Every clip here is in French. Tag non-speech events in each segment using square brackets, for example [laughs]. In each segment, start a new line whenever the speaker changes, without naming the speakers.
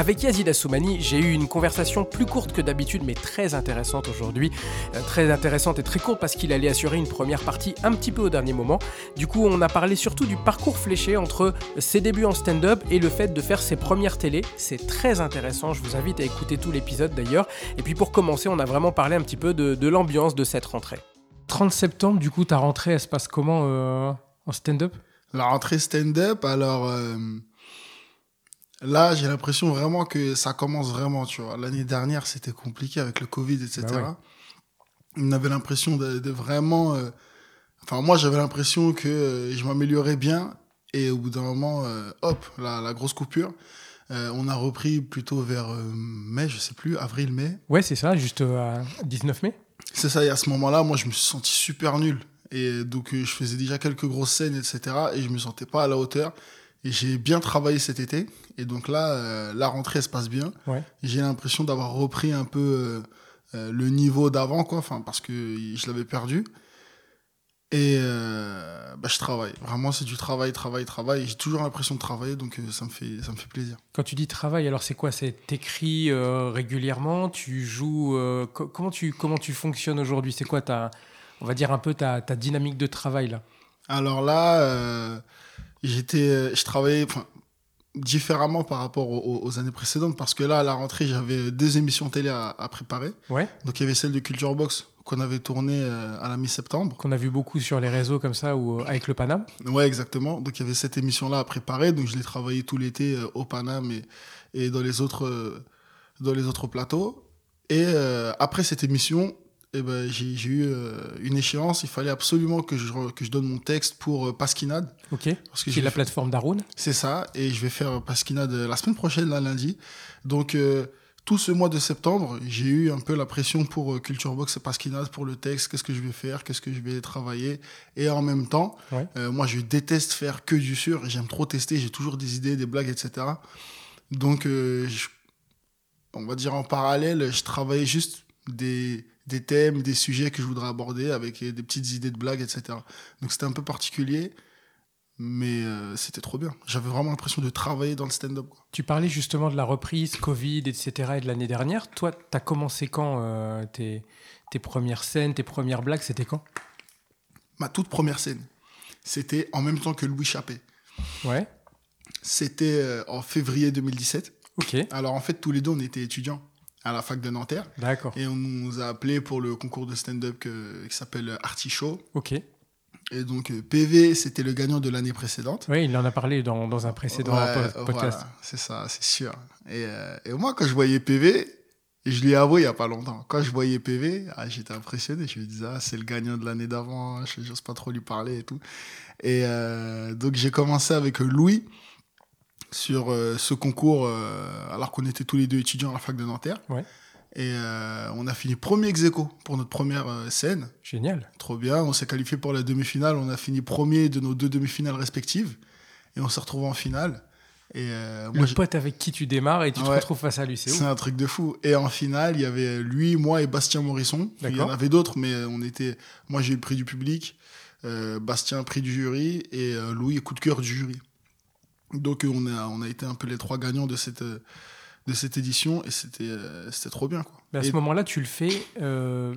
Avec Yazid Assoumani, j'ai eu une conversation plus courte que d'habitude, mais très intéressante aujourd'hui. Euh, très intéressante et très courte parce qu'il allait assurer une première partie un petit peu au dernier moment. Du coup, on a parlé surtout du parcours fléché entre ses débuts en stand-up et le fait de faire ses premières télés. C'est très intéressant, je vous invite à écouter tout l'épisode d'ailleurs. Et puis pour commencer, on a vraiment parlé un petit peu de, de l'ambiance de cette rentrée. 30 septembre, du coup, ta rentrée, elle se passe comment euh, en stand-up?
La rentrée stand-up, alors euh, là, j'ai l'impression vraiment que ça commence vraiment, tu vois. L'année dernière, c'était compliqué avec le Covid, etc.
Bah ouais.
On avait l'impression de, de vraiment... euh, Enfin, moi, j'avais l'impression que euh, je m'améliorais bien. Et au bout d'un moment, euh, hop, la, la grosse coupure. On a repris plutôt vers mai, je sais plus, avril-mai.
Ouais, c'est ça, juste à 19 mai
C'est ça, et à ce moment-là, moi, je me suis senti super nul. Et donc, je faisais déjà quelques grosses scènes, etc. Et je me sentais pas à la hauteur. J'ai bien travaillé cet été. Et donc là, euh, la rentrée, elle se passe bien.
Ouais.
J'ai l'impression d'avoir repris un peu euh, euh, le niveau d'avant, quoi. Enfin, parce que je l'avais perdu. Et euh, bah, je travaille. Vraiment, c'est du travail, travail, travail. J'ai toujours l'impression de travailler, donc euh, ça me fait, ça me fait plaisir.
Quand tu dis travail, alors c'est quoi? C'est t'écris euh, régulièrement, tu joues. co- comment tu comment tu fonctionnes aujourd'hui? C'est quoi ta, on va dire un peu ta, ta dynamique de travail là?
Alors là, j'étais, euh, je travaillais enfin, différemment par rapport aux, aux années précédentes parce que là, à la rentrée, j'avais deux émissions télé à, à préparer.
Ouais.
Donc il y avait celle de Culture Box qu'on avait tournée euh, à la mi-septembre.
Qu'on a vu beaucoup sur les réseaux comme ça ou euh, avec le Paname.
Ouais, exactement. Donc il y avait cette émission-là à préparer. Donc je l'ai travaillé tout l'été au Paname et, et dans les autres dans les autres plateaux. Et euh, après cette émission, eh ben, j'ai eu euh, une échéance. Il fallait absolument que je, que je donne mon texte pour euh, Pasquinade.
Ok.
Parce que
Qui
j'ai
est la
fait-
plateforme d'Arun.
C'est ça. Et je vais faire Pasquinade la semaine prochaine, là, lundi. Donc euh, tout ce mois de septembre, j'ai eu un peu la pression pour euh, Culture Box et Pasquinade pour le texte. Qu'est-ce que je vais faire? Qu'est-ce que je vais travailler? Et en même temps,
Ouais.
euh, moi, je déteste faire que du sûr. J'aime trop tester. J'ai toujours des idées, des blagues, etc. Donc, euh, je- on va dire en parallèle, je travaillais juste des, des thèmes, des sujets que je voudrais aborder avec des petites idées de blagues, etc. Donc, c'était un peu particulier. Mais euh, c'était trop bien. J'avais vraiment l'impression de travailler dans le stand-up.
Tu parlais justement de la reprise, Covid, etc. et de l'année dernière. Toi, t'as commencé quand euh, tes, tes premières scènes, tes premières blagues C'était quand?
Ma toute première scène, c'était en même temps que Louis Chappé.
Ouais.
C'était euh, en février 2017.
Ok.
Alors, en fait, tous les deux, on était étudiants à la fac de Nanterre.
D'accord.
Et on nous a appelés pour le concours de stand-up qui s'appelle Artichaut.
Ok.
Et donc, euh, PV, c'était le gagnant de l'année précédente.
Oui, il en a parlé dans, dans un précédent
Ouais,
podcast.
voilà, c'est ça, c'est sûr. Et, euh, et moi, quand je voyais PV, je l'ai avoué il y a pas longtemps, quand je voyais PV, ah, j'étais impressionné. Je me disais, ah, c'est le gagnant de l'année d'avant, je n'ose pas trop lui parler et tout. Et euh, donc, j'ai commencé avec Louis sur euh, ce concours, euh, alors qu'on était tous les deux étudiants à la fac de Nanterre.
Ouais.
Et euh, on a fini premier ex aequo pour notre première scène.
Génial.
Trop bien. On s'est qualifié pour la demi-finale. On a fini premier de nos deux demi-finales respectives. Et on s'est retrouvé en finale. Et
Le
moi,
pote avec qui tu démarres et tu te retrouves face à lui, c'est
un truc de fou. Et en finale, il y avait lui, moi et Bastien Morisson. Il y en avait d'autres, mais on était. Moi, j'ai eu le prix du public. Bastien, prix du jury. Et Louis, coup de cœur du jury. Donc, on a, on a été un peu les trois gagnants de cette, de cette édition. Et c'était euh, c'était trop bien. Quoi.
Mais à
Et-
ce moment-là, tu le fais, euh,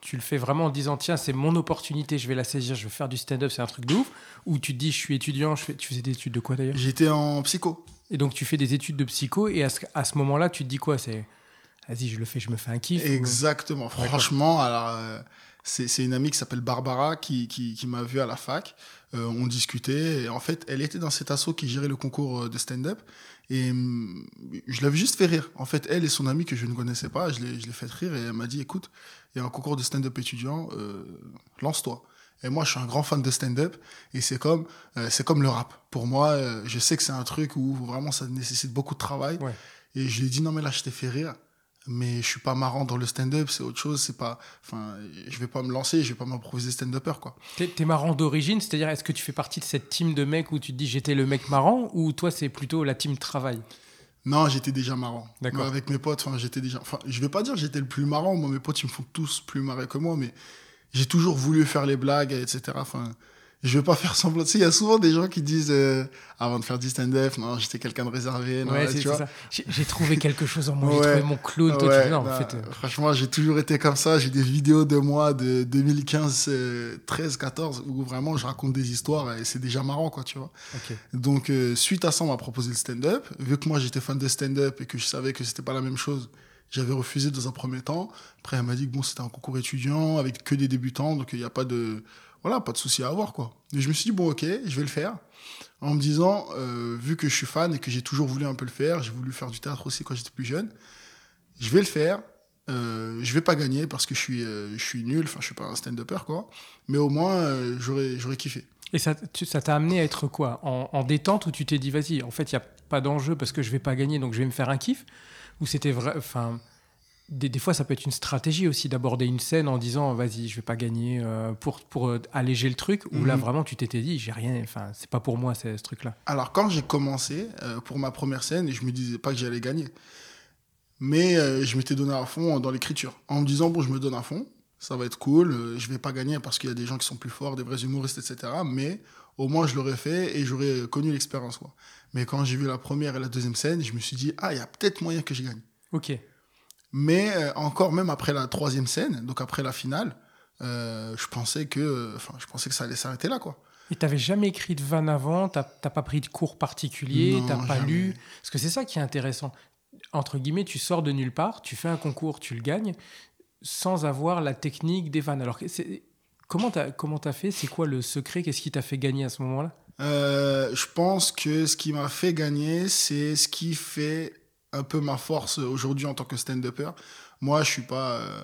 tu le fais vraiment en disant tiens, c'est mon opportunité, je vais la saisir, je vais faire du stand-up, c'est un truc de ouf. Ou tu te dis je suis étudiant, je fais, tu faisais des études de quoi d'ailleurs?
J'étais en psycho.
Et donc tu fais des études de psycho et à ce, à ce moment-là, tu te dis quoi? C'est vas-y, je le fais, je me fais un kiff. ou-
Exactement. Franchement, alors euh, c'est c'est une amie qui s'appelle Barbara qui, qui, qui m'a vu à la fac. Euh, on discutait et en fait, elle était dans cet assaut qui gérait le concours euh, de stand-up et hum, je l'avais juste fait rire. En fait, elle et son amie que je ne connaissais pas, je l'ai je l'ai fait rire et elle m'a dit écoute, il y a un concours de stand-up étudiant, euh, lance-toi. Et moi, je suis un grand fan de stand-up et c'est comme euh, c'est comme le rap. Pour moi, euh, je sais que c'est un truc où vraiment ça nécessite beaucoup de travail.
Ouais.
Et je lui ai dit non mais là je t'ai fait rire mais je suis pas marrant dans le stand-up, c'est autre chose, c'est pas, enfin, je vais pas me lancer, je vais pas m'improviser stand-upper, quoi.
T'es marrant d'origine, c'est-à-dire est-ce que tu fais partie de cette team de mecs où tu te dis j'étais le mec marrant ou toi c'est plutôt la team travail?
Non, j'étais déjà marrant.
D'accord.
Moi, avec mes potes, enfin, j'étais déjà. Enfin, je vais pas dire j'étais le plus marrant. Moi, mes potes, ils me font tous plus marrer que moi, mais j'ai toujours voulu faire les blagues, etc. Enfin, je vais pas faire semblant. Tu sais, il y a souvent des gens qui disent, euh, avant de faire du stand-up, non, j'étais quelqu'un de réservé. Non,
Ouais,
là,
c'est
tu vois.
ça. J'ai trouvé [laughs] quelque chose en moi, j'ai trouvé mon clown. Toi,
Ouais,
tu non, en fait, euh,
Franchement, j'ai toujours été comme ça. J'ai des vidéos de moi de 2015, euh, 13, 14, où vraiment je raconte des histoires et c'est déjà marrant, quoi, tu vois. Donc, euh, suite à ça, on m'a proposé le stand-up. Vu que moi, j'étais fan de stand-up et que je savais que c'était pas la même chose, j'avais refusé dans un premier temps. Après, elle m'a dit que bon, c'était un concours étudiant avec que des débutants, donc il n'y a pas de, voilà, pas de souci à avoir, quoi. Je me suis dit, bon, ok, je vais le faire. En me disant, euh, vu que je suis fan et que j'ai toujours voulu un peu le faire, j'ai voulu faire du théâtre aussi quand j'étais plus jeune, je vais le faire. Euh, je vais pas gagner parce que je suis, euh, je suis nul, enfin, je suis pas un stand-upper, quoi. Mais au moins, euh, j'aurais, j'aurais kiffé.
Et ça tu- ça t'a amené à être quoi? En, en détente où tu t'es dit, vas-y, en fait, il n'y a pas d'enjeu parce que je vais pas gagner, donc je vais me faire un kiff? Ou c'était vrai. Enfin, des, des fois, ça peut être une stratégie aussi d'aborder une scène en disant, vas-y, je vais pas gagner euh, pour, pour euh, alléger le truc. Ou là,
Mhm.
vraiment, tu t'étais dit, j'ai rien, enfin, c'est pas pour moi, c'est- ce truc-là.
Alors, quand j'ai commencé euh, pour ma première scène, je me disais pas que j'allais gagner. Mais je m'étais donné à fond dans l'écriture. En me disant, bon, je me donne à fond, ça va être cool, je vais pas gagner parce qu'il y a des gens qui sont plus forts, des vrais humoristes, etc. Mais au moins, je l'aurais fait et j'aurais connu l'expérience. Mais quand j'ai vu la première et la deuxième scène, je me suis dit, ah, il y a peut-être moyen que je gagne.
Ok.
Mais euh, encore même après la troisième scène, donc après la finale, euh, je pensais que, enfin, je pensais que ça allait s'arrêter là, quoi.
Et t'avais jamais écrit de vanne avant, t'as pas pris de cours particuliers,
Non,
t'as pas
jamais.
lu. Parce que c'est ça qui est intéressant. Entre guillemets, tu sors de nulle part, tu fais un concours, tu le gagnes, sans avoir la technique des vannes. Alors, comment t'as comment t'as fait? C'est quoi le secret? Qu'est-ce qui t'a fait gagner à ce moment-là?
Euh, je pense que ce qui m'a fait gagner, c'est ce qui fait un peu ma force aujourd'hui en tant que stand-upper. Moi, je suis pas, euh,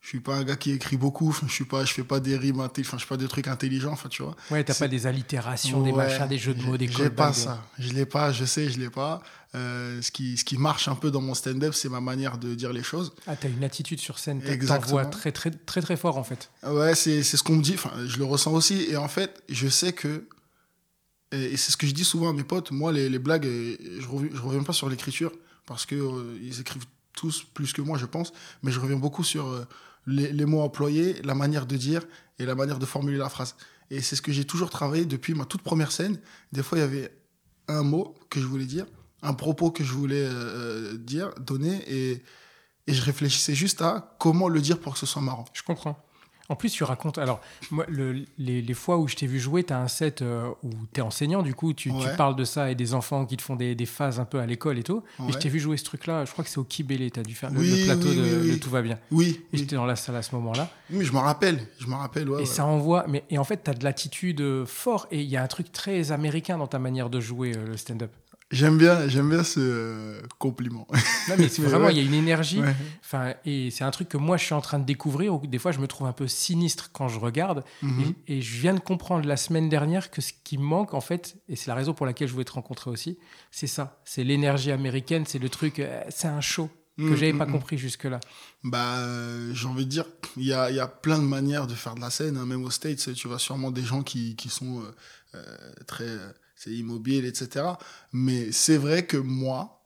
je suis pas un gars qui écrit beaucoup. Je suis pas, je fais pas des rimes, enfin, je fais pas des trucs intelligents, enfin, tu vois.
Ouais, t'as pas des allitérations, des machins, des jeux de mots, des
J'ai
callbacks,
pas ça. Je l'ai pas. Je sais, je l'ai pas. Euh, ce qui, ce qui marche un peu dans mon stand-up, c'est ma manière de dire les choses.
Ah, t'as une attitude sur scène, t'as-
Exactement.
très, très, très, très fort en fait.
Ouais, c'est c'est ce qu'on me dit. Enfin, je le ressens aussi. Et en fait, je sais que. Et, c'est ce que je dis souvent à mes potes. Moi, les, les blagues, euh, je reviens, je reviens pas sur l'écriture parce que euh, écrivent tous plus que moi, je pense. Mais je reviens beaucoup sur euh, les, les mots employés, la manière de dire et la manière de formuler la phrase. Et c'est ce que j'ai toujours travaillé depuis ma toute première scène. Des fois, il y avait un mot que je voulais dire, un propos que je voulais euh, dire, donner, et, et je réfléchissais juste à comment le dire pour que ce soit marrant.
Je comprends. En plus, tu racontes. Alors, moi, le- les, les fois où je t'ai vu jouer, tu as un set euh, où tu es enseignant, du coup, tu, tu
Ouais.
parles de ça et des enfants qui te font des, des phases un peu à l'école et tout. Et je
Ouais.
t'ai vu jouer ce truc-là, je crois que c'est au Kibélé, tu as dû faire le-
Oui,
le, plateau
oui,
de,
oui, oui.
de Tout va bien.
Oui,
Et j'étais dans la salle à ce moment-là.
Oui, je m'en rappelle. Je m'en rappelle, ouais.
et
ouais.
ça envoie. Mais, et en fait, tu as de l'attitude euh, fort et il y a un truc très américain dans ta manière de jouer euh, le stand-up.
J'aime bien, j'aime bien ce euh, compliment.
Non, mais c'est [laughs] vraiment, il y a une énergie.
Ouais.
Et c'est un truc que moi, je suis en train de découvrir. Où des fois, je me trouve un peu sinistre quand je regarde.
Mhm.
Et, et je viens de comprendre la semaine dernière que ce qui manque, en fait, et c'est la raison pour laquelle je voulais te rencontrer aussi, c'est ça. C'est l'énergie américaine, c'est le truc, euh, c'est un show que
Mhm,
j'avais pas
mhm.
compris jusque-là.
Bah, euh, j'ai envie de dire, il y a, y a plein de manières de faire de la scène. hein. Même aux States, tu vois sûrement des gens qui, qui sont euh, euh, très c'est immobile, etc. Mais c'est vrai que moi,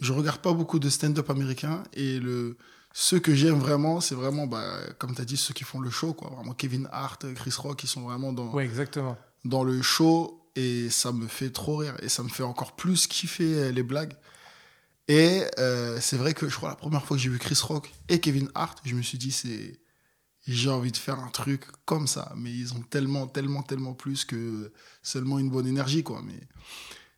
je regarde pas beaucoup de stand-up américain et le ceux que j'aime vraiment, c'est vraiment, bah, comme tu as dit, ceux qui font le show, quoi. Vraiment Kevin Hart, Chris Rock, ils sont vraiment dans,
Ouais, exactement.
dans le show et ça me fait trop rire et ça me fait encore plus kiffer euh, les blagues. Et euh, c'est vrai que je crois la première fois que j'ai vu Chris Rock et Kevin Hart, je me suis dit c'est j'ai envie de faire un truc comme ça, mais ils ont tellement tellement tellement plus que seulement une bonne énergie quoi. Mais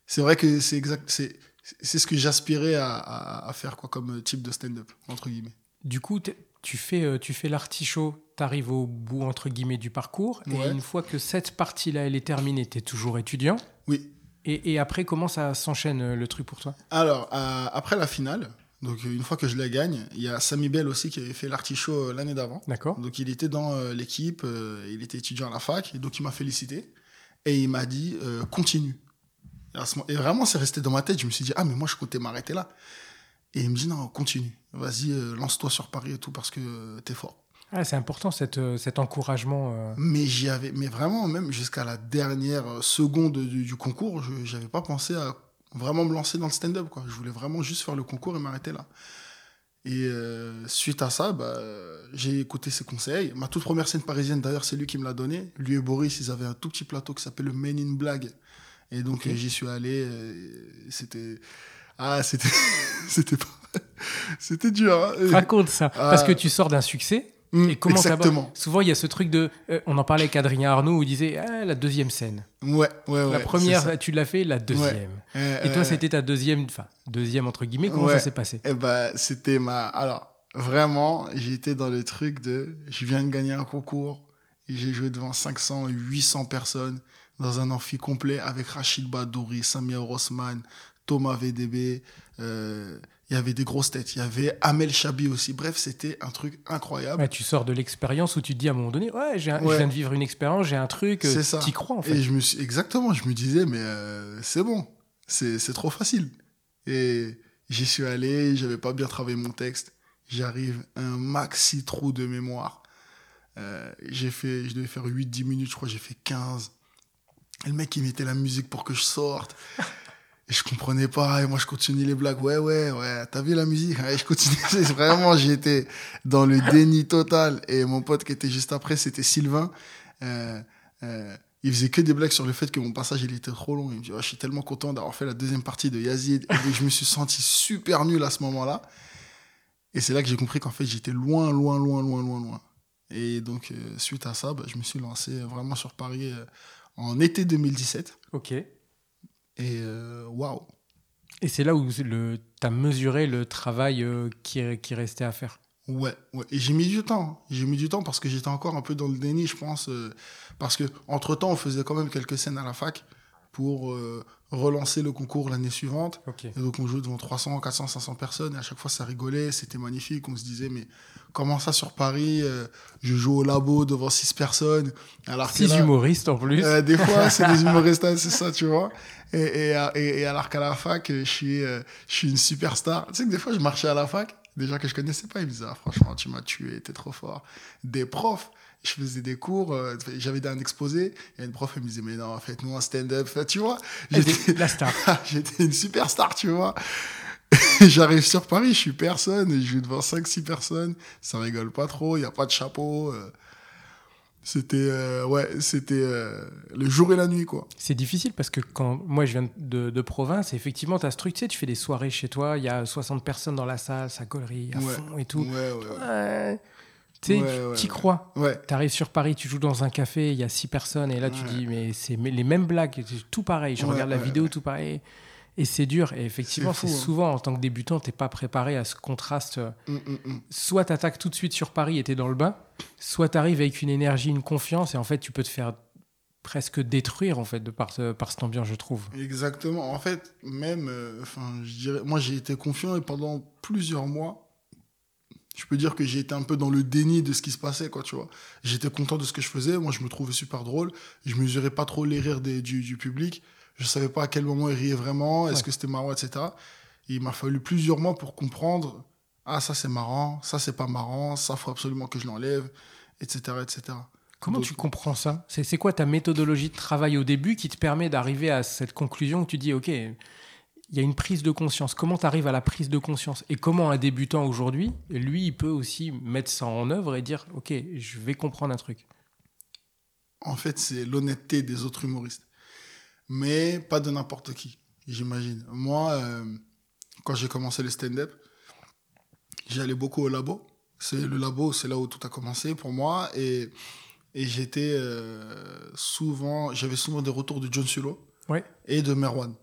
c'est vrai que c'est exact, c'est c'est ce que j'aspirais à, à, à faire quoi comme type de stand-up entre guillemets.
Du coup, t'es- tu fais, euh, tu fais l'artichaut, tu arrives au bout, entre guillemets, du parcours. Et une fois que cette partie-là, elle est terminée, tu es toujours étudiant.
Oui.
Et, et après, comment ça s'enchaîne euh, le truc pour toi?
Alors, euh, après la finale, donc euh, une fois que je la gagne, il y a Sami Bell aussi qui avait fait l'artichaut euh, l'année d'avant.
D'accord
Donc il était dans euh, l'équipe, il était étudiant à la fac, et donc il m'a félicité. Et il m'a dit, euh, continue. Et, vraiment, c'est resté dans ma tête. Je me suis dit, ah, mais moi, je comptais m'arrêter là. Et il me dit, non, continue. Vas-y, lance-toi sur Paris et tout, parce que t'es fort.
ah, C'est important cette, cet encouragement.
Mais j'y avais, mais vraiment, même jusqu'à la dernière seconde du, du concours, je n'avais pas pensé à, vraiment me lancer dans le stand-up, quoi. Je voulais vraiment juste faire le concours et m'arrêter là. Et euh, suite à ça, bah, j'ai écouté ses conseils. Ma toute première scène parisienne, d'ailleurs, c'est lui qui me l'a donné. Lui et Boris, ils avaient un tout petit plateau qui s'appelle le Men in Blague. Et donc,
Ok.
j'y suis allé. euh, C'était. Ah, c'était. [laughs] c'était pas. [laughs] C'était dur. hein.
Raconte ça. Parce
Ah.
que tu sors d'un succès.
Mm,
Et comment
Exactement.
Souvent, il y a ce truc de. euh, on en parlait avec Adrien Arnaud où il disait ah, la deuxième scène.
Ouais, ouais, ouais.
la première, tu l'as fait, la deuxième.
Euh,
Et toi,
euh,
c'était ta deuxième, enfin, deuxième entre guillemets. Comment
Ouais.
ça s'est passé
Eh ben, c'était ma. Alors, vraiment, j'étais dans le truc de. Je viens de gagner un concours et j'ai joué devant 500, 800 personnes dans un amphi complet avec Rachid Badouri, Samia Rosman, Thomas VDB. euh, Il y avait des grosses têtes. Il y avait Amel Chabi aussi. Bref, c'était un truc incroyable.
Ouais, Tu sors de l'expérience où tu te dis à un moment donné, ouais, j'ai un- je viens de vivre une expérience, j'ai un truc, euh,
C'est ça.
t'y crois en fait.
Et je me suis. Exactement, je me disais, mais euh, c'est bon. C'est c'est trop facile. Et j'y suis allé, j'avais pas bien travaillé mon texte. J'arrive, un maxi trou de mémoire. Euh, j'ai fait, je devais faire 8-10 minutes, je crois, j'ai fait 15. Et le mec, il mettait la musique pour que je sorte. [laughs] Et je comprenais pas, et moi je continue les blagues. Ouais, ouais, ouais, t'as vu la musique? Et je continue. [laughs] Vraiment, j'étais dans le déni total. Et mon pote qui était juste après, c'était Sylvain. Euh, euh, il faisait que des blagues sur le fait que mon passage il était trop long. Il me dit, je suis tellement content d'avoir fait la deuxième partie de Yazid. Et je me suis senti super nul à ce moment-là. Et c'est là que j'ai compris qu'en fait, j'étais loin, loin, loin, loin, loin, loin. Et donc, euh, suite à ça, bah, je me suis lancé vraiment sur Paris euh, en été 2017.
Ok.
Et euh!
Et c'est là où le, t'as mesuré le travail euh, qui, qui restait à faire.
Ouais, ouais. Et j'ai mis du temps. J'ai mis du temps parce que j'étais encore un peu dans le déni, je pense. euh, parce que entre temps, on faisait quand même quelques scènes à la fac pour euh, relancer le concours l'année suivante. Et donc, on jouait devant 300, 400, 500 personnes. Et à chaque fois, ça rigolait. C'était magnifique. On se disait, mais comment ça sur Paris euh, Je joue au labo devant 6 personnes. Alors
Six
là-
humoristes en plus.
euh, des fois, c'est des [laughs] humoristes, c'est ça, tu vois. Et, et, et, et alors qu'à la fac, je suis, euh, je suis une superstar. Tu sais que des fois, je marchais à la fac, des gens que je connaissais pas, ils me disaient, ah, franchement, tu m'as tué, t'es trop fort. Des profs, je faisais des cours, euh, j'avais un exposé, et une prof, elle me disait, mais non, faites-nous un stand-up, tu vois. J'étais
La star. [laughs]
j'étais une superstar, tu vois. [laughs] J'arrive sur Paris, je suis personne, et je joue devant 5-6 personnes, ça rigole pas trop, il n'y a pas de chapeau. euh. C'était euh, ouais, c'était euh, le jour et la nuit quoi.
C'est difficile parce que quand moi je viens de, de province, effectivement, tu as ce truc, tu sais, tu fais des soirées chez toi, il y a 60 personnes dans la salle, ça gaulerie à
Ouais.
fond et tout.
Ouais ouais.
Tu sais,
Ouais, ouais,
crois.
Ouais,
Tu arrives sur Paris, tu joues dans un café, il y a 6 personnes, et là tu dis, mais c'est les mêmes blagues, c'est tout pareil. Je regarde la vidéo, tout pareil. Et c'est dur. Et effectivement,
C'est hein.
souvent en tant que débutant, t'es pas préparé à ce contraste.
Hum, hum, hum.
Soit t'attaques tout de suite sur Paris et t'es dans le bain, soit t'arrives avec une énergie, une confiance, et en fait, tu peux te faire presque détruire en fait de par, ce- par cette ambiance, je trouve.
exactement. En fait, même, euh, enfin, je dirais, moi j'ai été confiant et pendant plusieurs mois, je peux dire que j'ai été un peu dans le déni de ce qui se passait quoi, tu vois. J'étais content de ce que je faisais, moi je me trouvais super drôle, je mesurais pas trop les rires des- du, du public, je savais pas à quel moment ils riaient vraiment, est-ce
Ouais.
que c'était marrant, etc. Et il m'a fallu plusieurs mois pour comprendre, ah ça c'est marrant, ça c'est pas marrant, ça faut absolument que je l'enlève, etc., etc.
Comment
Donc-
tu comprends ça? C'est c'est quoi ta méthodologie de travail au début qui te permet d'arriver à cette conclusion où tu dis, OK, il y a une prise de conscience. Comment tu arrives à la prise de conscience Et comment un débutant aujourd'hui, lui, il peut aussi mettre ça en œuvre et dire, OK, je vais comprendre un truc
En fait, c'est l'honnêteté des autres humoristes. Mais pas de n'importe qui, j'imagine. Moi, euh, quand j'ai commencé le stand-up, j'allais beaucoup au labo. C'est le labo, c'est là où tout a commencé pour moi. Et, et j'étais euh, souvent, j'avais souvent des retours de John Sulo
Ouais.
et de Merwan.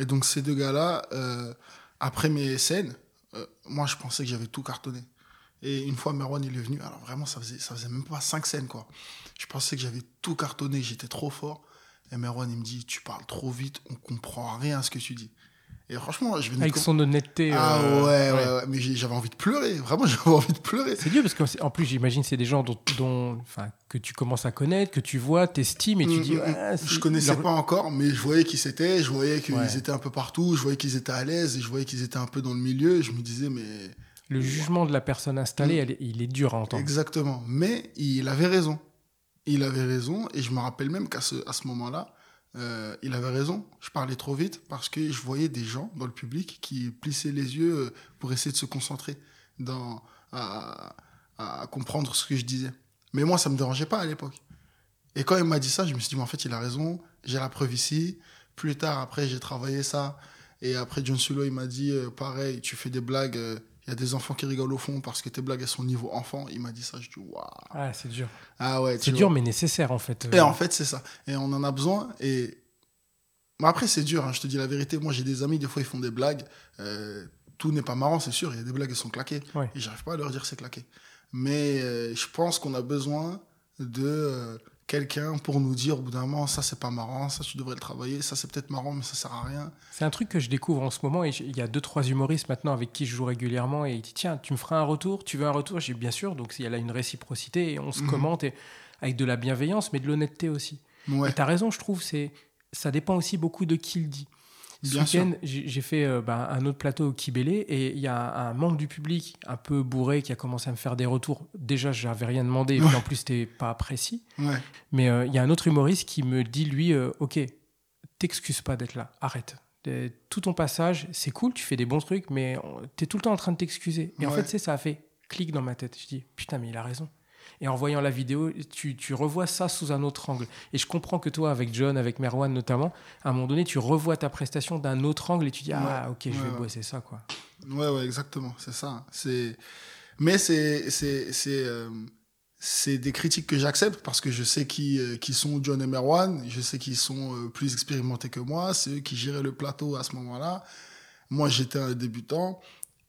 Et donc ces deux gars-là, euh, après mes scènes, euh, moi je pensais que j'avais tout cartonné. Et une fois Merwan il est venu, alors vraiment ça faisait, ça faisait même pas cinq scènes quoi. Je pensais que j'avais tout cartonné, j'étais trop fort. Et Merwan il me dit, tu parles trop vite, on comprend rien à ce que tu dis. Et franchement, je venais
Avec son honnêteté.
Ah
euh,
ouais, ouais, ouais, mais j'avais envie de pleurer, vraiment [laughs] j'avais envie de pleurer.
C'est dur parce qu'en plus, j'imagine, c'est des gens dont, que tu commences à connaître, que tu vois, t'estimes et tu
Mm,
dis.
mm, mm.
Ah,
je connaissais
leur-
pas encore, mais je voyais qui c'était, je voyais qu'ils
Ouais.
étaient un peu partout, je voyais qu'ils étaient à l'aise, et je voyais qu'ils étaient un peu dans le milieu. Et je me disais, mais
Le jugement de la personne installée, elle il est dur à entendre.
exactement. Mais il avait raison. Il avait raison, et je me rappelle même qu'à ce, à ce moment-là, euh, il avait raison. Je parlais trop vite parce que je voyais des gens dans le public qui plissaient les yeux euh, pour essayer de se concentrer à, comprendre ce que je disais. Mais moi, ça me dérangeait pas à l'époque. Et quand il m'a dit ça, je me suis dit, mais en fait, il a raison. J'ai la preuve ici. Plus tard, après, j'ai travaillé ça. Et après, John Sulo, il m'a dit, euh, pareil, tu fais des blagues. Il y a des enfants qui rigolent au fond parce que tes blagues, elles sont niveau enfant. Il m'a dit ça. Je dis, waouh.
Ah, c'est dur.
Ah ouais,
C'est dur, mais nécessaire en fait.
Et en fait, c'est ça. Et on en a besoin. Et mais après, c'est dur, hein, je te dis la vérité. Moi, j'ai des amis, des fois, ils font des blagues. Euh, tout n'est pas marrant, c'est sûr. Il y a des blagues qui sont claquées.
Ouais.
Et j'arrive pas à leur dire c'est claqué. Mais euh, je pense qu'on a besoin de euh, quelqu'un pour nous dire au bout d'un moment, ça, c'est pas marrant, ça, tu devrais le travailler, ça, c'est peut-être marrant, mais ça sert à rien.
C'est un truc que je découvre en ce moment et il y a deux trois humoristes maintenant avec qui je joue régulièrement et il dit tiens tu me feras un retour tu veux un retour? J'ai bien sûr donc il y a là une réciprocité et on se
Mhm.
commente et avec de la bienveillance mais de l'honnêteté aussi
Ouais,
et t'as raison je trouve c'est ça dépend aussi beaucoup de qui le dit
Bien sûr.
week-end j'ai fait euh, ben, un autre plateau au Kibélé et il y a un, membre du public un peu bourré qui a commencé à me faire des retours déjà j'avais rien demandé et puis en plus c'était pas précis
ouais,
mais euh, il y a un autre humoriste qui me dit, lui, euh, ok, t'excuses pas d'être là, arrête. Tout ton passage, c'est cool, tu fais des bons trucs, mais t'es tout le temps en train de t'excuser. Et en fait, ça a fait clic dans ma tête. Je dis, putain, mais il a raison. Et en voyant la vidéo, tu, tu revois ça sous un autre angle. Et je comprends que toi, avec John, avec Merwan notamment, à un moment donné, tu revois ta prestation d'un autre angle et tu dis, ah, ok, je vais
Ouais, ouais.
bosser ça, quoi.
ouais, ouais, exactement, c'est ça. C'est... Mais c'est, c'est, c'est, euh, c'est des critiques que j'accepte parce que je sais qui, euh, qui sont John et Merwan, je sais qu'ils sont euh, plus expérimentés que moi, c'est eux qui géraient le plateau à ce moment-là. Moi, j'étais un débutant,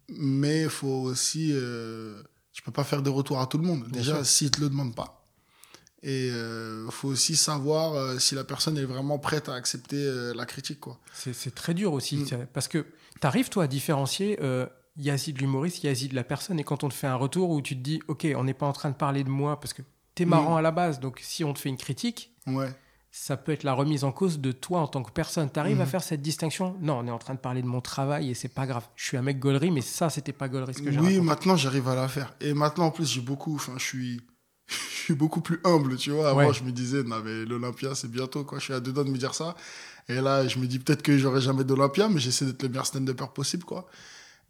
mais il faut aussi. Euh, tu peux pas faire des retours à tout le monde.
Bien
Déjà, s'ils te le demandent pas. Et il faut aussi savoir euh, si la personne est vraiment prête à accepter euh, la critique. Quoi.
C'est très dur aussi,
Mm.
parce que tu arrives, toi, à différencier euh, Yazid l'humoriste, Yazid la personne, et quand on te fait un retour où tu te dis, ok, on n'est pas en train de parler de moi, parce que t'es marrant
Mm.
à la base, donc si on te fait une critique,
Ouais.
Ça peut être la remise en cause de toi en tant que personne. T'arrives à
Mhm.
faire cette distinction? Non, on est en train de parler de mon travail et c'est pas grave. Je suis un mec gaulerie, mais ça, c'était pas gaulerie ce que j'ai
Oui,
raconté.
maintenant j'arrive à la faire. Et maintenant en plus j'ai beaucoup, enfin je suis, [laughs] je suis beaucoup plus humble, tu vois. Avant
Ouais.
je me disais, non mais l'Olympia c'est bientôt quoi. Je suis à deux doigts de me dire ça. Et là je me dis peut-être que j'aurai jamais d'Olympia, mais j'essaie d'être le meilleur stand-upper possible quoi.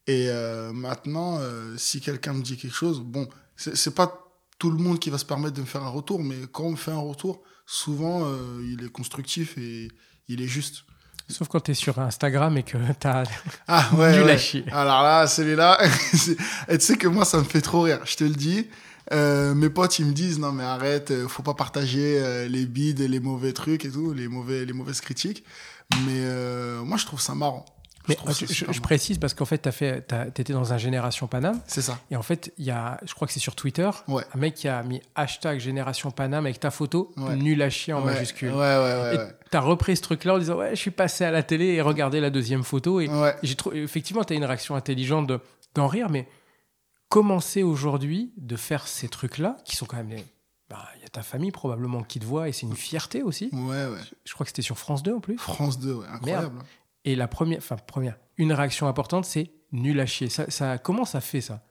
Et euh, maintenant, euh, si quelqu'un me dit quelque chose, bon, c'est pas tout le monde qui va se permettre de me faire un retour, mais quand on me fait un retour, souvent euh, il est constructif et il est juste.
Sauf quand t'es sur Instagram et que t'as
Ah [laughs] ouais.
du
ouais.
lâcher.
Alors là, celui-là, [laughs] et tu sais que moi, ça me fait trop rire, je te le dis. Euh, mes potes, ils me disent, non mais arrête, euh, faut pas partager euh, les bides et les mauvais trucs et tout, les, mauvais, les mauvaises critiques. Mais euh, moi, je trouve ça marrant.
Mais
ça
je, précise parce qu'en fait, t'as- t'étais dans un Génération Paname.
C'est ça.
Et en fait, y a, je crois que c'est sur Twitter,
Ouais.
un mec qui a mis hashtag Génération Paname avec ta photo,
Ouais.
nul à chier en
ouais,
majuscule.
Ouais, ouais, ouais.
Et
ouais.
t'as repris ce truc-là en disant Ouais, je suis passé à la télé et regardez la deuxième photo. Et, j'ai trouvé, effectivement, t'as une réaction intelligente de- d'en rire, mais commencer aujourd'hui de faire ces trucs-là, qui sont quand même les. bah, Il y a ta famille probablement qui te voit et c'est une fierté aussi.
Ouais, ouais.
Je crois que c'était sur France 2 en plus.
France 2, ouais, incroyable.
Et la première, enfin, première, une réaction importante, c'est nul à chier. Ça, ça, comment ça fait ça?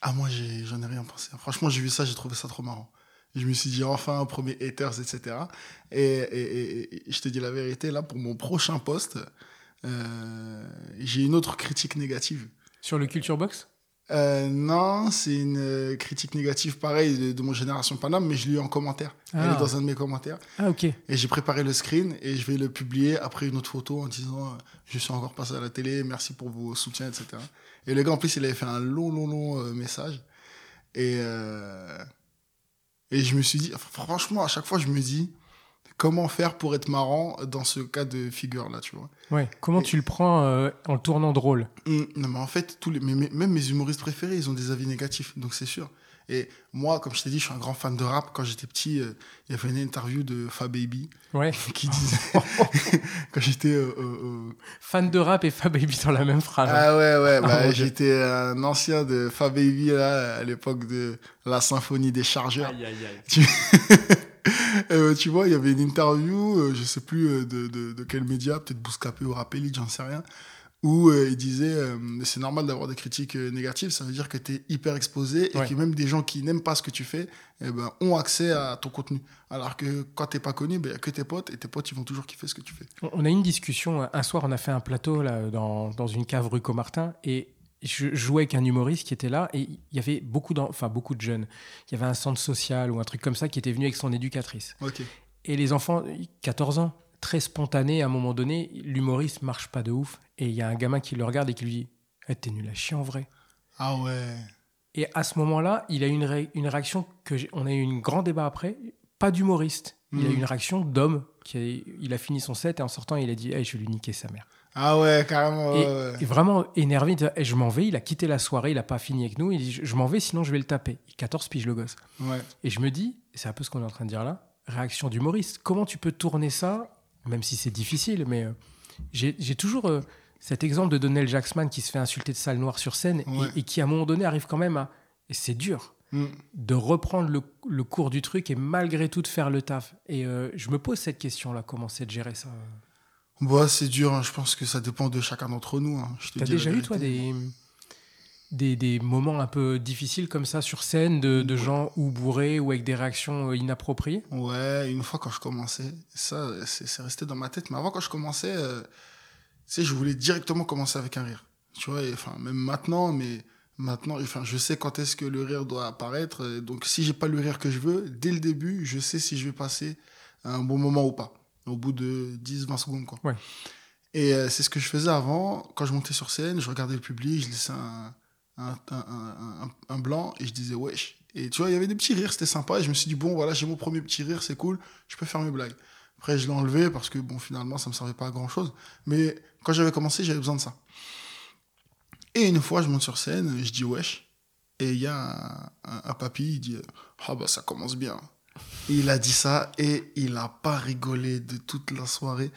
Ah, moi, j'en ai rien pensé. Franchement, j'ai vu ça, j'ai trouvé ça trop marrant. Je me suis dit, enfin, premier haters, etc. Et, et- et- et je te dis la vérité, là, pour mon prochain poste, euh, j'ai une autre critique négative.
Sur le Culture Box?
Euh, non, c'est une euh, critique négative, pareil, de, de mon génération Paname, mais je l'ai eu en commentaire. Elle
Ah.
est dans un de mes commentaires.
Ah, ok.
Et j'ai préparé le screen et je vais le publier après une autre photo en disant euh, Je suis encore passé à la télé, merci pour vos soutiens, etc. Et le gars, en plus, il avait fait un long, long, long euh, message. Et, euh, et je me suis dit, franchement, à chaque fois, je me dis Comment faire pour être marrant dans ce cas de figure-là, tu vois
Ouais. Comment
Et-
tu le prends euh, en le tournant drôle?
Hum, Non, mais en fait, tous les, même mes humoristes préférés, ils ont des avis négatifs, donc c'est sûr. Et moi, comme je t'ai dit, je suis un grand fan de rap. Quand j'étais petit, euh, il y avait une interview de Fa Baby
Ouais. [laughs]
qui disait, [laughs] quand j'étais euh,
Fan de rap et Fab Baby dans la même phrase.
Ah ouais, ouais, [laughs] bah,
mon Dieu.
j'étais un ancien de Fa Baby là, à l'époque de la symphonie des chargeurs.
Aïe, aïe, aïe.
Tu... [laughs] Euh, tu vois, il y avait une interview, euh, je sais plus euh, de, de, de quel média, peut-être Bouscapé ou Rappelli, j'en sais rien, où euh, il disait c'est normal d'avoir des critiques négatives, ça veut dire que tu es hyper exposé et
Ouais.
que même des gens qui n'aiment pas ce que tu fais eh ben, ont accès à ton contenu. Alors que quand t'es pas connu, il n'y a que tes potes et tes potes ils vont toujours kiffer ce que tu fais.
On- On a eu une discussion. Un soir, on a fait un plateau là, dans, dans une cave rue Comartin et je jouais avec un humoriste qui était là et il y avait beaucoup, enfin, beaucoup de jeunes. Il y avait un centre social ou un truc comme ça qui était venu avec son éducatrice. Et les enfants, 14 ans, très spontanés, à un moment donné, l'humoriste marche pas de ouf. Et il y a un gamin qui le regarde et qui lui dit Eh, T'es nul à chier en vrai.
Ah ouais.
Et à ce moment-là, il a eu une, ré- une réaction que on a eu un grand débat après, pas d'humoriste. Il a
Mhm.
eu une réaction d'homme. qui a- Il a fini son set et en sortant, il a dit Eh, Je vais lui niquer sa mère.
Ah ouais, carrément.
Et,
ouais,
et vraiment énervé, il dit, Eh, je m'en vais. Il a quitté la soirée, il a pas fini avec nous. Il dit Je m'en vais, sinon je vais le taper. 14 piges le gosse.
Ouais.
Et je me dis, c'est un peu ce qu'on est en train de dire là, réaction d'humoriste. Comment tu peux tourner ça, même si c'est difficile, mais euh, j'ai toujours euh, cet exemple de Donnell Jacksman qui se fait insulter de sale noire sur scène et-
Ouais.
et, qui à un moment donné arrive quand même à... Et c'est dur
Mm.
de reprendre le, le cours du truc et malgré tout de faire le taf. Et euh, je me pose cette question-là, comment c'est de gérer ça
Bah, c'est dur, hein. je pense que ça dépend de chacun d'entre nous. hein.
T'as déjà eu, toi, des, des, des moments un peu difficiles comme ça sur scène, de, de
Ouais.
gens ou bourrés ou avec des réactions euh, inappropriées?
Ouais, une fois quand je commençais, ça, c'est resté dans ma tête. Mais avant, quand je commençais, euh, sais, je voulais directement commencer avec un rire. Tu vois, enfin, même maintenant, mais maintenant, enfin, je sais quand est-ce que le rire doit apparaître. Donc, si j'ai pas le rire que je veux, dès le début, je sais si je vais passer un bon moment ou pas. Au bout de 10, 20 secondes, quoi.
Ouais.
Et euh, c'est ce que je faisais avant. Quand je montais sur scène, je regardais le public, je laissais un, un, un, un, un- un blanc et je disais wesh. Et tu vois, il y avait des petits rires, c'était sympa. Et je me suis dit, bon, voilà, j'ai mon premier petit rire, c'est cool, je peux faire mes blagues. Après, je l'ai enlevé parce que, bon, finalement, ça me servait pas à grand chose. Mais quand j'avais commencé, j'avais besoin de ça. Et une fois, je monte sur scène, je dis wesh. Et il y a un, un, un papy, il dit, ah bah ça commence bien. Il a dit ça et il a pas rigolé de toute la soirée,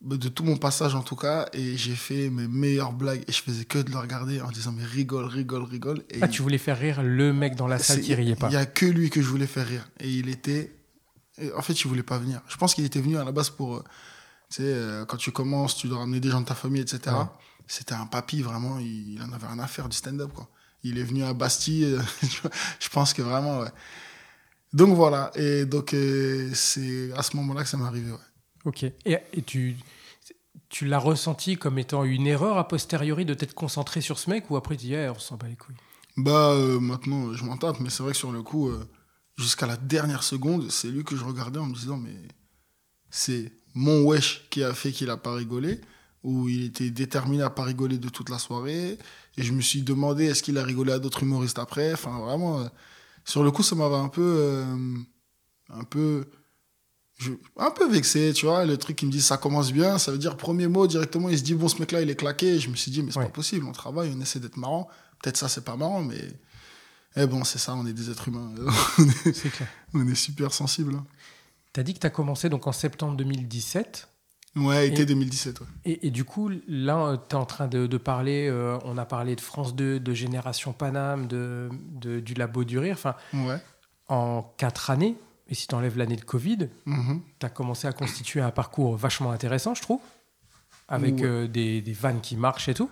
de tout mon passage en tout cas. Et j'ai fait mes meilleures blagues et je faisais que de le regarder en disant, mais rigole, rigole, rigole. Et
Ah,
il-
tu voulais faire rire le mec dans la salle qui riait pas
Il y a que lui que je voulais faire rire. Et il était. en fait, il voulait pas venir. Je pense qu'il était venu à la base pour. euh, Tu sais, euh, quand tu commences, tu dois ramener des gens de ta famille, etc.
Ouais.
C'était un papy, vraiment. Il, en avait rien à faire du stand-up, quoi. Il est venu à Bastille. euh, [laughs] je pense que vraiment, ouais. Donc voilà. Et donc, euh, c'est à ce moment-là que ça m'est arrivé, ouais.
Ok. Et, et tu, tu l'as ressenti comme étant une erreur a posteriori de t'être concentré sur ce mec ou après tu dis, Eh, on s'en bat les couilles?
Bah, euh, maintenant, je m'en tape, mais c'est vrai que sur le coup, euh, jusqu'à la dernière seconde, c'est lui que je regardais en me disant, mais c'est mon wesh qui a fait qu'il a pas rigolé, ou il était déterminé à pas rigoler de toute la soirée, et je me suis demandé est-ce qu'il a rigolé à d'autres humoristes après, enfin vraiment, sur le coup, ça m'avait un peu, euh, un peu, je- un peu vexé, tu vois, le truc qui me dit ça commence bien, ça veut dire premier mot directement, il se dit bon, ce mec-là, il est claqué, et je me suis dit, mais c'est
Ouais.
pas possible, on travaille, on essaie d'être marrant, peut-être ça, c'est pas marrant, mais. Eh bon, c'est ça, on est des êtres humains. [laughs] on, est,
C'est clair.
on est super sensibles. hein.
Tu as dit que tu as commencé donc en septembre 2017.
Ouais, été
Et-
2017. Ouais.
Et, et du coup, là, tu es en train de, de parler, euh, on a parlé de France 2, de Génération Paname, de, de- du Labo du Rire. Enfin,
Ouais.
en quatre années, et si tu enlèves l'année de Covid,
Mhm.
tu as commencé à constituer un parcours vachement intéressant, je trouve, avec
Ouais.
euh, des, des vannes qui marchent et tout.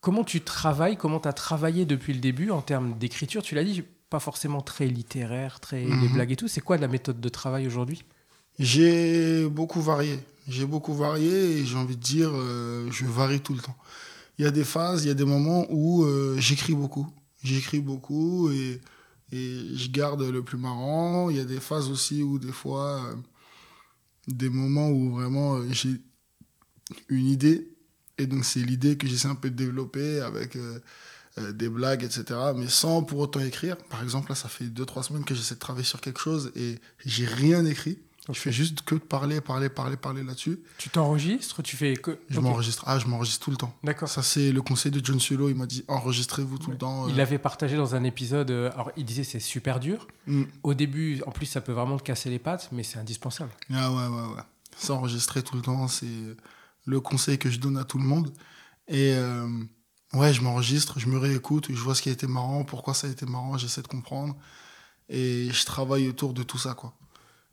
Comment tu travailles, comment tu as travaillé depuis le début en termes d'écriture? Tu l'as dit, pas forcément très littéraire, très les
Mhm.
blagues et tout. C'est quoi la méthode de travail aujourd'hui?
J'ai beaucoup varié. J'ai beaucoup varié et j'ai envie de dire, euh, je varie tout le temps. Il y a des phases, il y a des moments où euh, j'écris beaucoup. J'écris beaucoup et, je garde le plus marrant. Il y a des phases aussi où des fois, euh, des moments où vraiment j'ai une idée. Et donc c'est l'idée que j'essaie un peu de développer avec des blagues, etc. Mais sans pour autant écrire. Par exemple, là, ça fait deux, trois semaines que j'essaie de travailler sur quelque chose et j'ai rien écrit. Je fais juste que de parler, parler, parler, parler là-dessus.
Tu t'enregistres Tu fais que.
Je m'enregistre. Ah, je m'enregistre tout le temps.
D'accord.
Ça, c'est le conseil de John Sulo. Il m'a dit enregistrez-vous tout le temps.
Il
euh.
l'avait partagé dans un épisode. euh, Alors, il disait c'est super dur.
Mm.
Au début, en plus, ça peut vraiment te casser les pattes, mais c'est indispensable.
Ah ouais, ouais, ouais. Ça, enregistrer tout le temps, c'est le conseil que je donne à tout le monde. Et euh, ouais, je m'enregistre, je me réécoute, je vois ce qui a été marrant, pourquoi ça a été marrant, j'essaie de comprendre. Et je travaille autour de tout ça, quoi.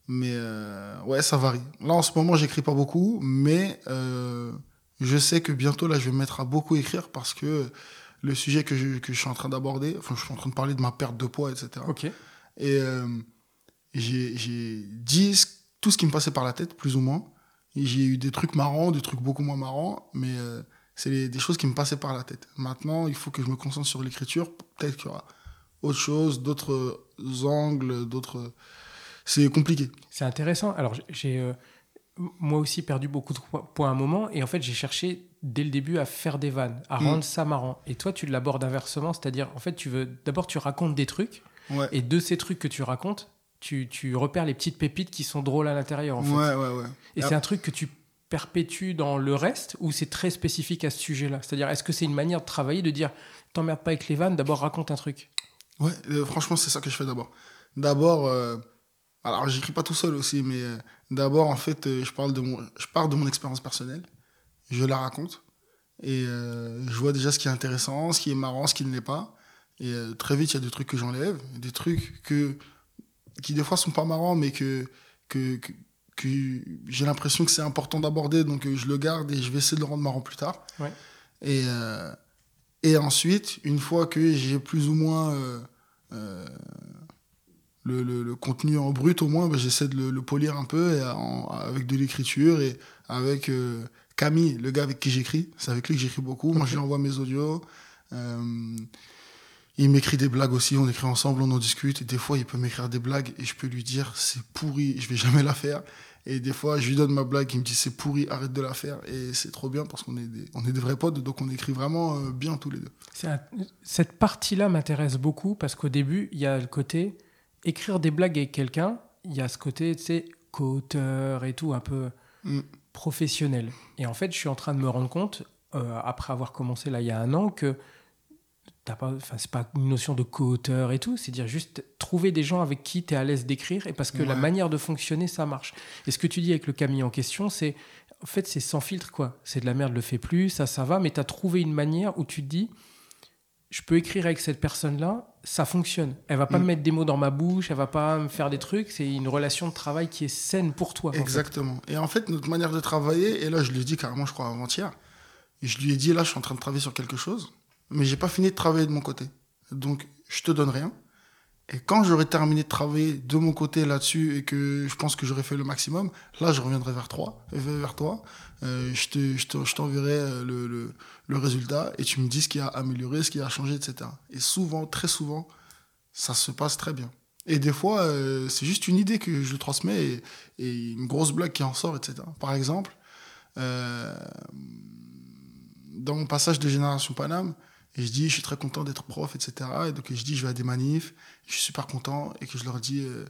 Mais euh, ouais, ça varie. Là, en ce moment, j'écris pas beaucoup, mais euh, Je sais que bientôt, là, je vais me mettre à beaucoup écrire parce que le sujet que je, que je suis en train d'aborder, enfin, je suis en train de parler de ma perte de poids, etc.
Ok.
Et euh, j'ai dit tout ce qui me passait par la tête, plus ou moins. J'ai eu des trucs marrants, des trucs beaucoup moins marrants, mais euh, c'est des choses qui me passaient par la tête. Maintenant, il faut que je me concentre sur l'écriture. Peut-être qu'il y aura autre chose, d'autres euh, angles, d'autres. C'est compliqué.
C'est intéressant. Alors, j'ai- euh, moi aussi perdu beaucoup de po- poids à un moment, et en fait, j'ai cherché dès le début à faire des vannes, à
Mm.
rendre ça marrant. Et toi, tu l'abordes inversement, c'est-à-dire, en fait, tu veux d'abord tu racontes des trucs,
Ouais.
et de ces trucs que tu racontes, tu, tu repères les petites pépites qui sont drôles à l'intérieur. En fait.
ouais, ouais, ouais.
Et
Ah.
c'est un truc que tu perpétues dans le reste, ou c'est très spécifique à ce sujet-là? C'est-à-dire, est-ce que c'est une manière de travailler, de dire, t'emmerdes pas avec les vannes, d'abord raconte un truc?
Ouais, euh, franchement, c'est ça que je fais d'abord. D'abord, euh, alors j'écris pas tout seul aussi, mais euh, d'abord, en fait, euh, je, parle de mon, je pars de mon expérience personnelle, je la raconte, et euh, je vois déjà ce qui est intéressant, ce qui est marrant, ce qui ne l'est pas. Et très vite, il y a des trucs que j'enlève, des trucs que, qui des fois sont pas marrants, mais que, que, que, que j'ai l'impression que c'est important d'aborder, donc je le garde et je vais essayer de le rendre marrant plus tard.
Ouais.
Et, et ensuite, une fois que j'ai plus ou moins le, le- le contenu en brut, au moins, ben, j'essaie de le, le polir un peu et en- avec de l'écriture et avec euh, Camille, le gars avec qui j'écris. C'est avec lui que j'écris beaucoup. Moi, je lui envoie mes audios. Euh, il m'écrit des blagues aussi, on écrit ensemble, on en discute. Et des fois, il peut m'écrire des blagues et je peux lui dire c'est pourri, je vais jamais la faire. Et des fois, je lui donne ma blague, il me dit c'est pourri, arrête de la faire. Et c'est trop bien parce qu'on est des, on est des vrais potes, donc on écrit vraiment euh, bien tous les deux.
Un- Cette partie-là m'intéresse beaucoup parce qu'au début, il y a le côté écrire des blagues avec quelqu'un, il y a ce côté, tu sais, co-auteur et tout, un peu
Mm.
professionnel. Et en fait, je suis en train de me rendre compte, euh, après avoir commencé là il y a un an, que t'as pas, c'est pas une notion de co-auteur et tout, c'est dire juste trouver des gens avec qui tu es à l'aise d'écrire et parce que la manière de fonctionner, ça marche. Et ce que tu dis avec le Camille en question, c'est en fait, c'est sans filtre, quoi. C'est de la merde, le fais plus, ça, ça va, mais tu as trouvé une manière où tu te dis, je peux écrire avec cette personne-là, ça fonctionne. Elle va pas
Mm.
me mettre des mots dans ma bouche, elle va pas me faire des trucs, c'est une relation de travail qui est saine pour toi. en fait.
Exactement. Et en fait, notre manière de travailler, et là, je lui ai dit carrément, je crois, avant-hier, je lui ai dit, là, je suis en train de travailler sur quelque chose, mais j'ai pas fini de travailler de mon côté. Donc, je te donne rien. Et quand j'aurai terminé de travailler de mon côté là-dessus et que je pense que j'aurai fait le maximum, là, je reviendrai vers toi, vers toi. Euh, je te- je te- je t'enverrai euh, le, le, le résultat et tu me dis ce qui a amélioré, ce qui a changé, etc. Et souvent, très souvent, ça se passe très bien. Et des fois, euh, c'est juste une idée que je transmets et, une grosse blague qui en sort, etc. Par exemple, euh, dans mon passage de Génération Paname, et je dis, je suis très content d'être prof, etc. Et donc, je dis, je vais à des manifs, je suis super content, et que je leur dis, euh,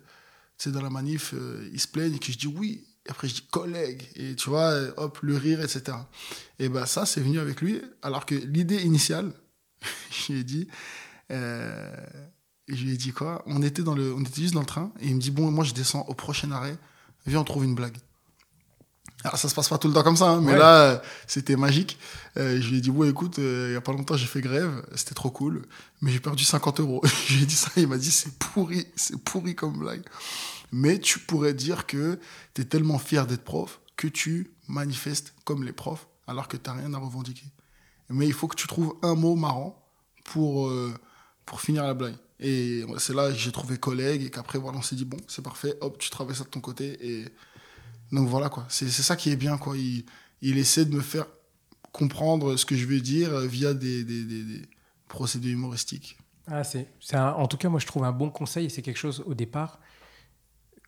tu sais, dans la manif, euh, ils se plaignent, et que je dis oui. Et après, je dis collègue, et tu vois, hop, le rire, etc. Et ben ça, c'est venu avec lui, alors que l'idée initiale, [laughs] je lui ai dit, euh, je lui ai dit quoi? On était, dans le, on était juste dans le train, et il me dit, bon, moi, je descends au prochain arrêt, viens, on trouve une blague. Alors, ça se passe pas tout le temps comme ça, hein, mais
Ouais.
là, c'était magique. Euh, je lui ai dit, bon, écoute, euh, il y a pas longtemps, j'ai fait grève, c'était trop cool, mais j'ai perdu 50 euros. [laughs] je lui ai dit ça, il m'a dit, c'est pourri, c'est pourri comme blague. Mais tu pourrais dire que tu es tellement fier d'être prof que tu manifestes comme les profs, alors que tu rien à revendiquer. Mais il faut que tu trouves un mot marrant pour, euh, pour finir la blague. Et c'est là que j'ai trouvé collègue et qu'après, voilà, on s'est dit, bon, c'est parfait, hop, tu travailles ça de ton côté. Et donc voilà, quoi. C'est c'est ça qui est bien, quoi. Il, il essaie de me faire comprendre ce que je veux dire euh, via des, des, des- des procédés humoristiques.
Ah, c'est, en tout cas, moi, je trouve un bon conseil et c'est quelque chose au départ.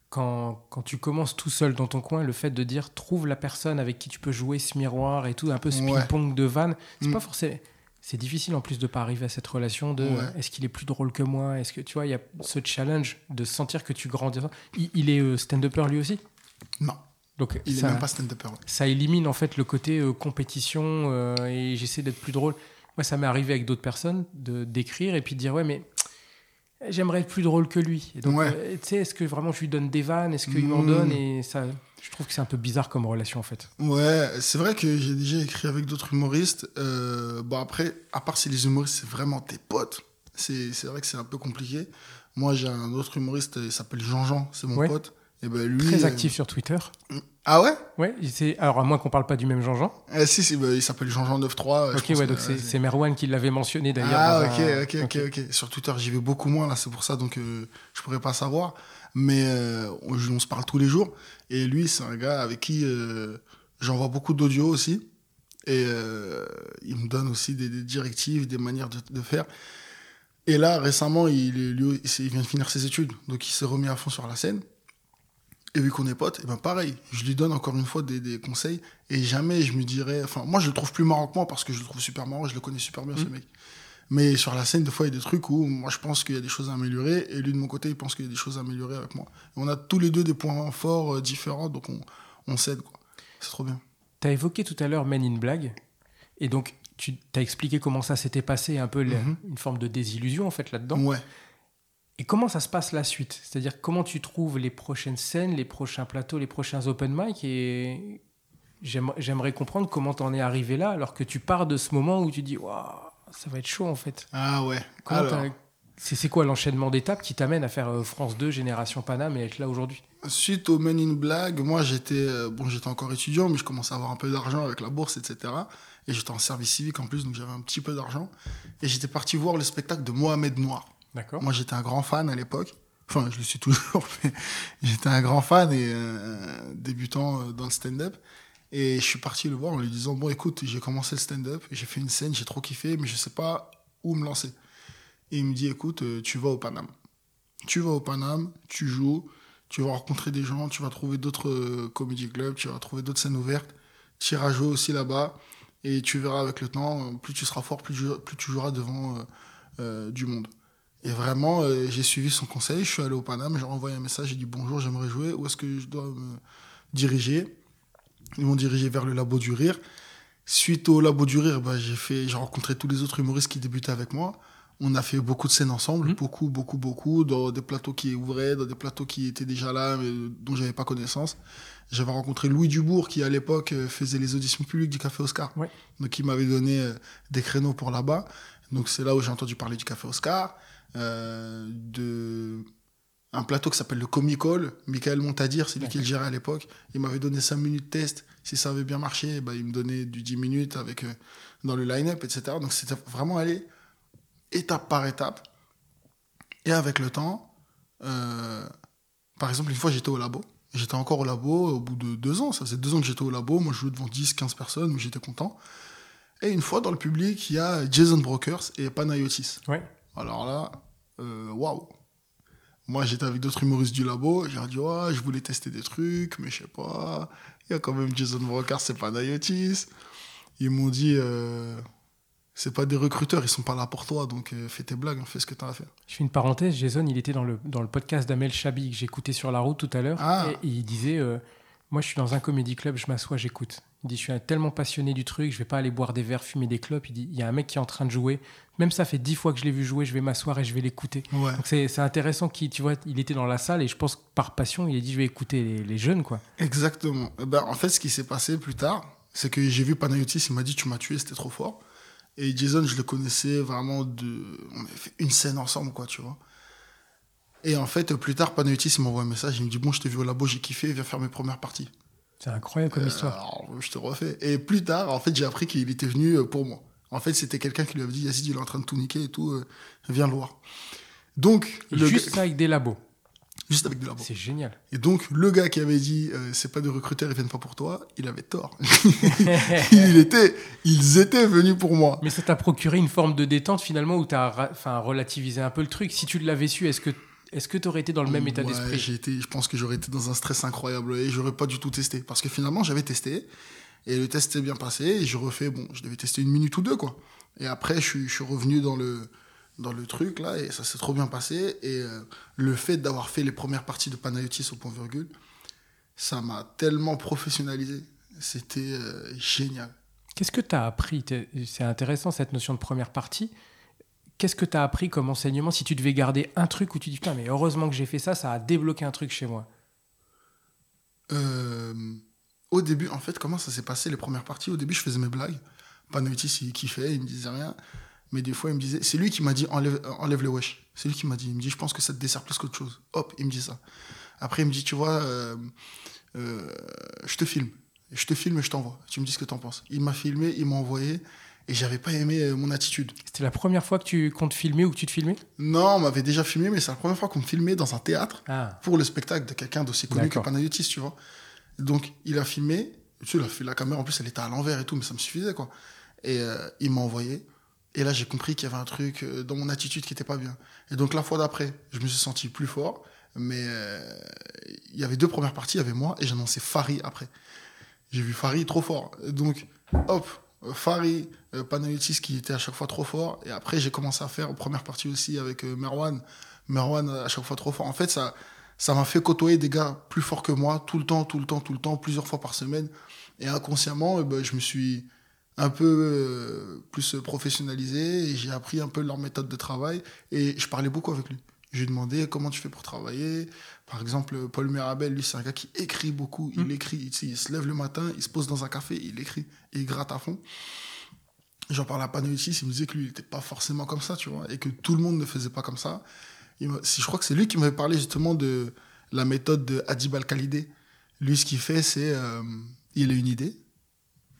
Quand, quand tu commences tout seul dans ton coin, le fait de dire trouve la personne avec qui tu peux jouer ce miroir et tout, un peu ce
Ouais.
ping-pong de vanne, c'est
Mm.
pas forcément. C'est difficile en plus de pas arriver à cette relation de
Ouais.
est-ce qu'il est plus drôle que moi? Est-ce que tu vois, il y a ce challenge de sentir que tu grandis. Il, il est euh, stand-upper lui aussi?
Non,
Donc
il
ça,
est même pas stand-upper.
ça élimine en fait le côté euh, compétition euh, et j'essaie d'être plus drôle. Moi, ça m'est arrivé avec d'autres personnes de d'écrire et puis de dire ouais mais j'aimerais être plus drôle que lui. Et donc
Ouais.
euh, tu sais est-ce que vraiment je lui donne des vannes, est-ce qu'il m'en
Mm.
donne? Et ça je trouve que c'est un peu bizarre comme relation en fait.
Ouais, c'est vrai que j'ai déjà écrit avec d'autres humoristes. Bon, après, à part si les humoristes, c'est vraiment tes potes, c'est c'est vrai que c'est un peu compliqué. Moi, j'ai un autre humoriste, il s'appelle Jean-Jean, c'est mon
Ouais.
pote. Et ben lui.
Très
euh,
actif sur Twitter.
Ah ouais?
Ouais, alors à moins qu'on parle pas du même Jean-Jean.
Ah, Si, si, bah, il s'appelle Jean-Jean 93. je
Ok,
pense
ouais,
que,
donc c'est
euh,
c'est Merwan qui l'avait mentionné d'ailleurs.
Ah,
dans
ok,
un-
ok, ok, ok. Sur Twitter, j'y vais beaucoup moins, là, c'est pour ça, donc euh, je pourrais pas savoir. Mais euh, on, on se parle tous les jours. Et lui, c'est un gars avec qui euh, j'envoie beaucoup d'audio aussi. Et euh, il me donne aussi des, des directives, des manières de, de faire. Et là, récemment, il, est- lui, il s'est- il vient de finir ses études, donc il s'est remis à fond sur la scène. Et vu qu'on est potes, et ben pareil, je lui donne encore une fois des, des conseils. Et jamais je me dirais. Enfin, moi, je le trouve plus marrant que moi parce que je le trouve super marrant, je le connais super bien, ce
Mhm.
mec. Mais sur la scène, des fois, il y a des trucs où moi, je pense qu'il y a des choses à améliorer. Et lui, de mon côté, il pense qu'il y a des choses à améliorer avec moi. Et on a tous les deux des points forts euh, différents, donc on, on s'aide, quoi. C'est trop bien.
Tu as évoqué tout à l'heure Men in Blague. Et donc, tu as expliqué comment ça s'était passé, un peu la-
Mhm.
une forme de désillusion en fait là-dedans.
Ouais.
Et comment ça se passe la suite? C'est-à-dire comment tu trouves les prochaines scènes, les prochains plateaux, les prochains open mic? Et j'aime- j'aimerais comprendre comment t'en es arrivé là alors que tu pars de ce moment où tu dis waouh ça va être chaud en fait.
Ah ouais.
C'est quoi l'enchaînement d'étapes qui t'amène à faire euh, France 2 Génération Paname et être là aujourd'hui?
Suite au Men in Blague, moi, j'étais euh, bon, j'étais encore étudiant, mais je commençais à avoir un peu d'argent avec la bourse, etc. Et j'étais en service civique en plus, donc j'avais un petit peu d'argent. Et j'étais parti voir le spectacle de Mohamed Noir. Moi, j'étais un grand fan à l'époque. Enfin, je le suis toujours, [laughs] mais j'étais un grand fan et euh, débutant euh, dans le stand-up. Et je suis parti le voir en lui disant Bon, écoute, j'ai commencé le stand-up, j'ai fait une scène, j'ai trop kiffé, mais je sais pas où me lancer. Et il me dit Écoute, euh, tu vas au Paname. Tu vas au Paname, tu joues, tu vas rencontrer des gens, tu vas trouver d'autres comedy clubs, tu vas trouver d'autres scènes ouvertes. Tu iras jouer aussi là-bas. Et tu verras avec le temps, plus tu seras fort, plus, tu- joueras devant du monde. Et vraiment, euh, j'ai suivi son conseil. Je suis allé au Paname, j'ai envoyé un message, j'ai dit bonjour, j'aimerais jouer. Où est-ce que je dois me diriger? Ils m'ont dirigé vers le Labo du Rire. Suite au Labo du Rire, bah, j'ai fait, j'ai rencontré tous les autres humoristes qui débutaient avec moi. On a fait beaucoup de scènes ensemble,
Mhm.
beaucoup, beaucoup, beaucoup, dans des plateaux qui ouvraient, dans des plateaux qui étaient déjà là, mais dont j'avais pas connaissance. J'avais rencontré Louis Dubourg, qui à l'époque euh, faisait les auditions publiques du Café Oscar.
Ouais.
Donc il m'avait donné euh, des créneaux pour là-bas. Donc c'est là où j'ai entendu parler du Café Oscar, euh, de un plateau qui s'appelle le Comicol. Michael Montadir, c'est lui qui le gérait à l'époque. Il m'avait donné 5 minutes de test. Si ça avait bien marché, bah, il me donnait du 10 minutes avec, euh, dans le line-up, etc. Donc c'était vraiment aller étape par étape. Et avec le temps, euh, par exemple, une fois j'étais au labo. J'étais encore au labo au bout de deux ans. Ça faisait deux ans que j'étais au labo. Moi, je jouais devant 10, 15 personnes, mais j'étais content. Et une fois, dans le public, il y a Jason Brokers et Panayotis. Alors là, euh, waouh. Moi, j'étais avec d'autres humoristes du labo. J'ai dit, ouais, je voulais tester des trucs, mais je sais pas. Il y a quand même Jason Brokers, c'est Panayotis. Ils m'ont dit, euh, c'est pas des recruteurs, ils sont pas là pour toi, donc euh, fais tes blagues, fais ce que t'as à faire.
Je fais une parenthèse, Jason, il était dans le, dans le podcast d'Amel Chabi que j'écoutais sur la route tout à l'heure.
Ah.
Et il disait euh, Moi, je suis dans un comédie club, je m'assois, j'écoute. Il dit Je suis tellement passionné du truc, je vais pas aller boire des verres, fumer des clopes. Il dit Il y a un mec qui est en train de jouer. Même ça fait dix fois que je l'ai vu jouer, je vais m'asseoir et je vais l'écouter.
Ouais.
Donc c'est c'est intéressant qu'il tu vois, il était dans la salle et je pense que par passion, il a dit Je vais écouter les, les jeunes, quoi.
Exactement. Eh ben, en fait, ce qui s'est passé plus tard, c'est que j'ai vu Panayotis, il m'a dit Tu m'as tué, c'était trop fort. Et Jason, je le connaissais vraiment de. On avait fait une scène ensemble, quoi, tu vois. Et en fait, plus tard, Panayotis, m'envoie un message, il me dit Bon, je t'ai vu au labo, j'ai kiffé, viens faire mes premières parties.
C'est incroyable comme
Euh,
histoire.
alors, je te refais. Et plus tard, en fait, j'ai appris qu'il était venu euh, pour moi. En fait, c'était quelqu'un qui lui avait dit Yazid, il est en train de tout niquer et tout, euh, viens le voir. Donc,
Et
le
juste
gars-
avec des labos.
juste avec du labo.
C'est génial.
Et donc, le gars qui avait dit euh, c'est pas des recruteurs, ils viennent pas pour toi, il avait tort. [laughs] il était, ils étaient venus pour moi.
Mais ça t'a procuré une forme de détente finalement où tu as enfin, relativisé un peu le truc. Si tu l'avais su, est-ce que est-ce que tu aurais été dans le même état
Ouais,
d'esprit?
été- Je pense que j'aurais été dans un stress incroyable et j'aurais pas du tout testé. Parce que finalement, j'avais testé et le test s'est bien passé et je refais, bon, je devais tester une minute ou deux, quoi. Et après, je suis, je suis revenu dans le, dans le truc là et ça s'est trop bien passé. Et euh, le fait d'avoir fait les premières parties de Panayotis au point virgule, ça m'a tellement professionnalisé. C'était euh, génial.
Qu'est-ce que tu as appris C'est intéressant cette notion de première partie. Qu'est-ce que tu as appris comme enseignement si tu devais garder un truc où tu dis putain mais heureusement que j'ai fait ça, ça a débloqué un truc chez moi?
Euh, au début, en fait, comment ça s'est passé les premières parties? Au début, je faisais mes blagues. Panayotis, il kiffait, il me disait rien. Mais des fois, il me disait. C'est lui qui m'a dit enlève, enlève le wesh. C'est lui qui m'a dit. Il me dit je pense que ça te dessert plus qu'autre chose. Hop, il me dit ça. Après, il me dit, tu vois, euh, euh, je te filme. Je te filme et je t'envoie. Tu me dis ce que t'en penses. Il m'a filmé, il m'a envoyé. Et j'avais pas aimé euh, mon attitude.
C'était la première fois que tu comptes filmer ou que tu te filmais?
Non, on m'avait déjà filmé, mais c'est la première fois qu'on me filmait dans un théâtre
Ah,
pour le spectacle de quelqu'un d'aussi connu que. Panayotis, tu vois. Donc, il a filmé. Tu sais, la caméra, en plus, elle était à l'envers et tout, mais ça me suffisait, quoi. Et euh, il m'a envoyé. Et là, j'ai compris qu'il y avait un truc euh, dans mon attitude qui était pas bien. Et donc, la fois d'après, je me suis senti plus fort. Mais euh, il y avait deux premières parties, il y avait moi, et j'ai annoncé Fari après. J'ai vu Fari trop fort. Donc, hop, Fari, euh, Panayotis qui était à chaque fois trop fort. Et après, j'ai commencé à faire première partie aussi avec euh, Merwan. Merwan euh, à chaque fois trop fort. En fait, ça ça m'a fait côtoyer des gars plus forts que moi tout le temps, tout le temps, tout le temps, plusieurs fois par semaine. Et inconsciemment, ben, je me suis un peu euh, plus professionnalisé et j'ai appris un peu leur méthode de travail. Et je parlais beaucoup avec lui. Je lui demandais comment tu fais pour travailler. Par exemple, Paul Mirabel, lui, c'est un gars qui écrit beaucoup. Il
Mm.
écrit, il se lève le matin, il se pose dans un café, il écrit et il gratte à fond. J'en parlais à Panoitis, il me disait que lui, il n'était pas forcément comme ça, tu vois, et que tout le monde ne faisait pas comme ça. Il je crois que c'est lui qui m'avait parlé justement de la méthode de Adib Al-Khalidé. Lui, ce qu'il fait, c'est euh, il a une idée.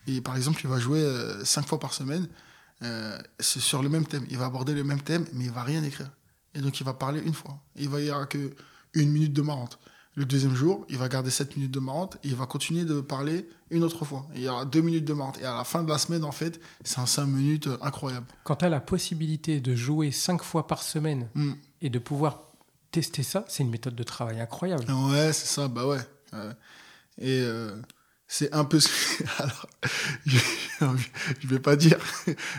Et par exemple, il va jouer euh, cinq fois par semaine. euh, sur le même thème. Il va aborder le même thème, mais il va rien écrire. Et donc, il va parler une fois. Il va y avoir que une minute de marrante. Le deuxième jour, il va garder sept minutes de marrante et il va continuer de parler une autre fois. Et il y aura deux minutes de marrante. Et à la fin de la semaine, en fait, c'est un cinq minutes euh, incroyable.
quand tu as la possibilité de jouer cinq fois par semaine
Mm.
et de pouvoir tester ça, c'est une méthode de travail incroyable.
Ouais, c'est ça, bah ouais. Euh, et euh, c'est un peu. [laughs] Alors, je, je vais pas dire,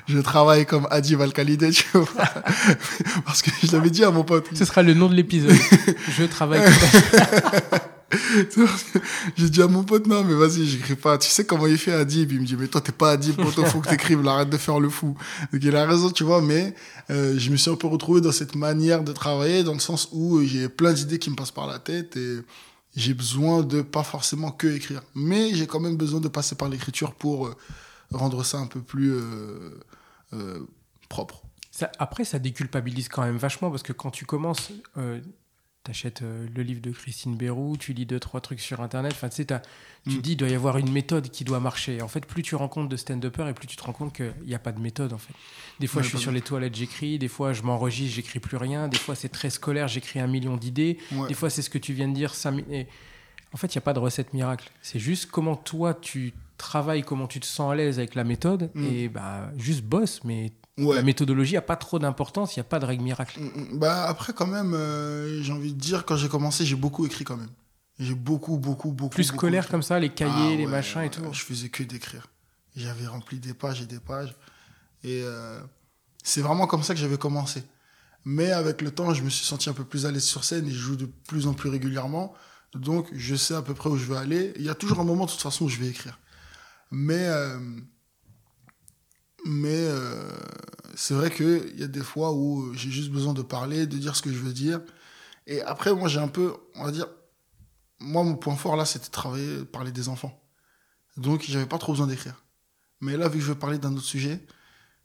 je travaille comme Adib Al-Khalidé, tu vois. [laughs] Parce que je l'avais dit à mon pote.
Ce sera le nom de l'épisode. [laughs] Je travaille.
J'ai dit à mon pote, non, mais vas-y, j'écris pas. Tu sais comment il fait Adib Il me dit, mais toi, t'es pas Adib, poto, faut que t'écrives, là, arrête de faire le fou. Donc il a raison, tu vois, mais euh, je me suis un peu retrouvé dans cette manière de travailler, dans le sens où j'ai plein d'idées qui me passent par la tête et j'ai besoin de pas forcément que écrire. Mais j'ai quand même besoin de passer par l'écriture pour euh, rendre ça un peu plus euh, euh, propre.
Après, ça déculpabilise quand même vachement parce que quand tu commences, t'achètes euh, le livre de Christine Bérou, tu lis deux trois trucs sur internet. Enfin, tu tu
Mm.
dis il doit y avoir une méthode qui doit marcher. En fait, plus tu rencontres de stand-uppers et plus tu te rends compte qu'il n'y a pas de méthode en fait. Des fois,
Ouais,
je suis sur les toilettes, j'écris. Des fois, je m'enregistre, j'écris plus rien. Des fois, c'est très scolaire, j'écris un million d'idées.
Ouais.
Des fois, c'est ce que tu viens de dire. ça et En fait, il n'y a pas de recette miracle. C'est juste comment toi tu travailles, comment tu te sens à l'aise avec la méthode.
Mm.
Et bah, juste bosse, mais
Ouais.
la méthodologie n'a pas trop d'importance, il n'y a pas de règle miracle.
Mm, mm. Bah après quand même, euh, j'ai envie de dire quand j'ai commencé, j'ai beaucoup écrit quand même. J'ai beaucoup, beaucoup, beaucoup.
Plus
beaucoup
scolaire
écrit.
comme ça, les cahiers,
Ah
les
ouais,
machins et tout.
Je faisais que d'écrire. J'avais rempli des pages et des pages. Et euh, c'est vraiment comme ça que j'avais commencé. Mais avec le temps, je me suis senti un peu plus à l'aise sur scène et je joue de plus en plus régulièrement. Donc, je sais à peu près où je veux aller. Il y a toujours un moment, de toute façon, où je vais écrire. Mais, euh, mais euh, c'est vrai qu'il y a des fois où j'ai juste besoin de parler, de dire ce que je veux dire. Et après, moi, j'ai un peu, on va dire, moi, mon point fort là, c'était travailler, parler des enfants. Donc, j'avais pas trop besoin d'écrire. Mais là, vu que je veux parler d'un autre sujet,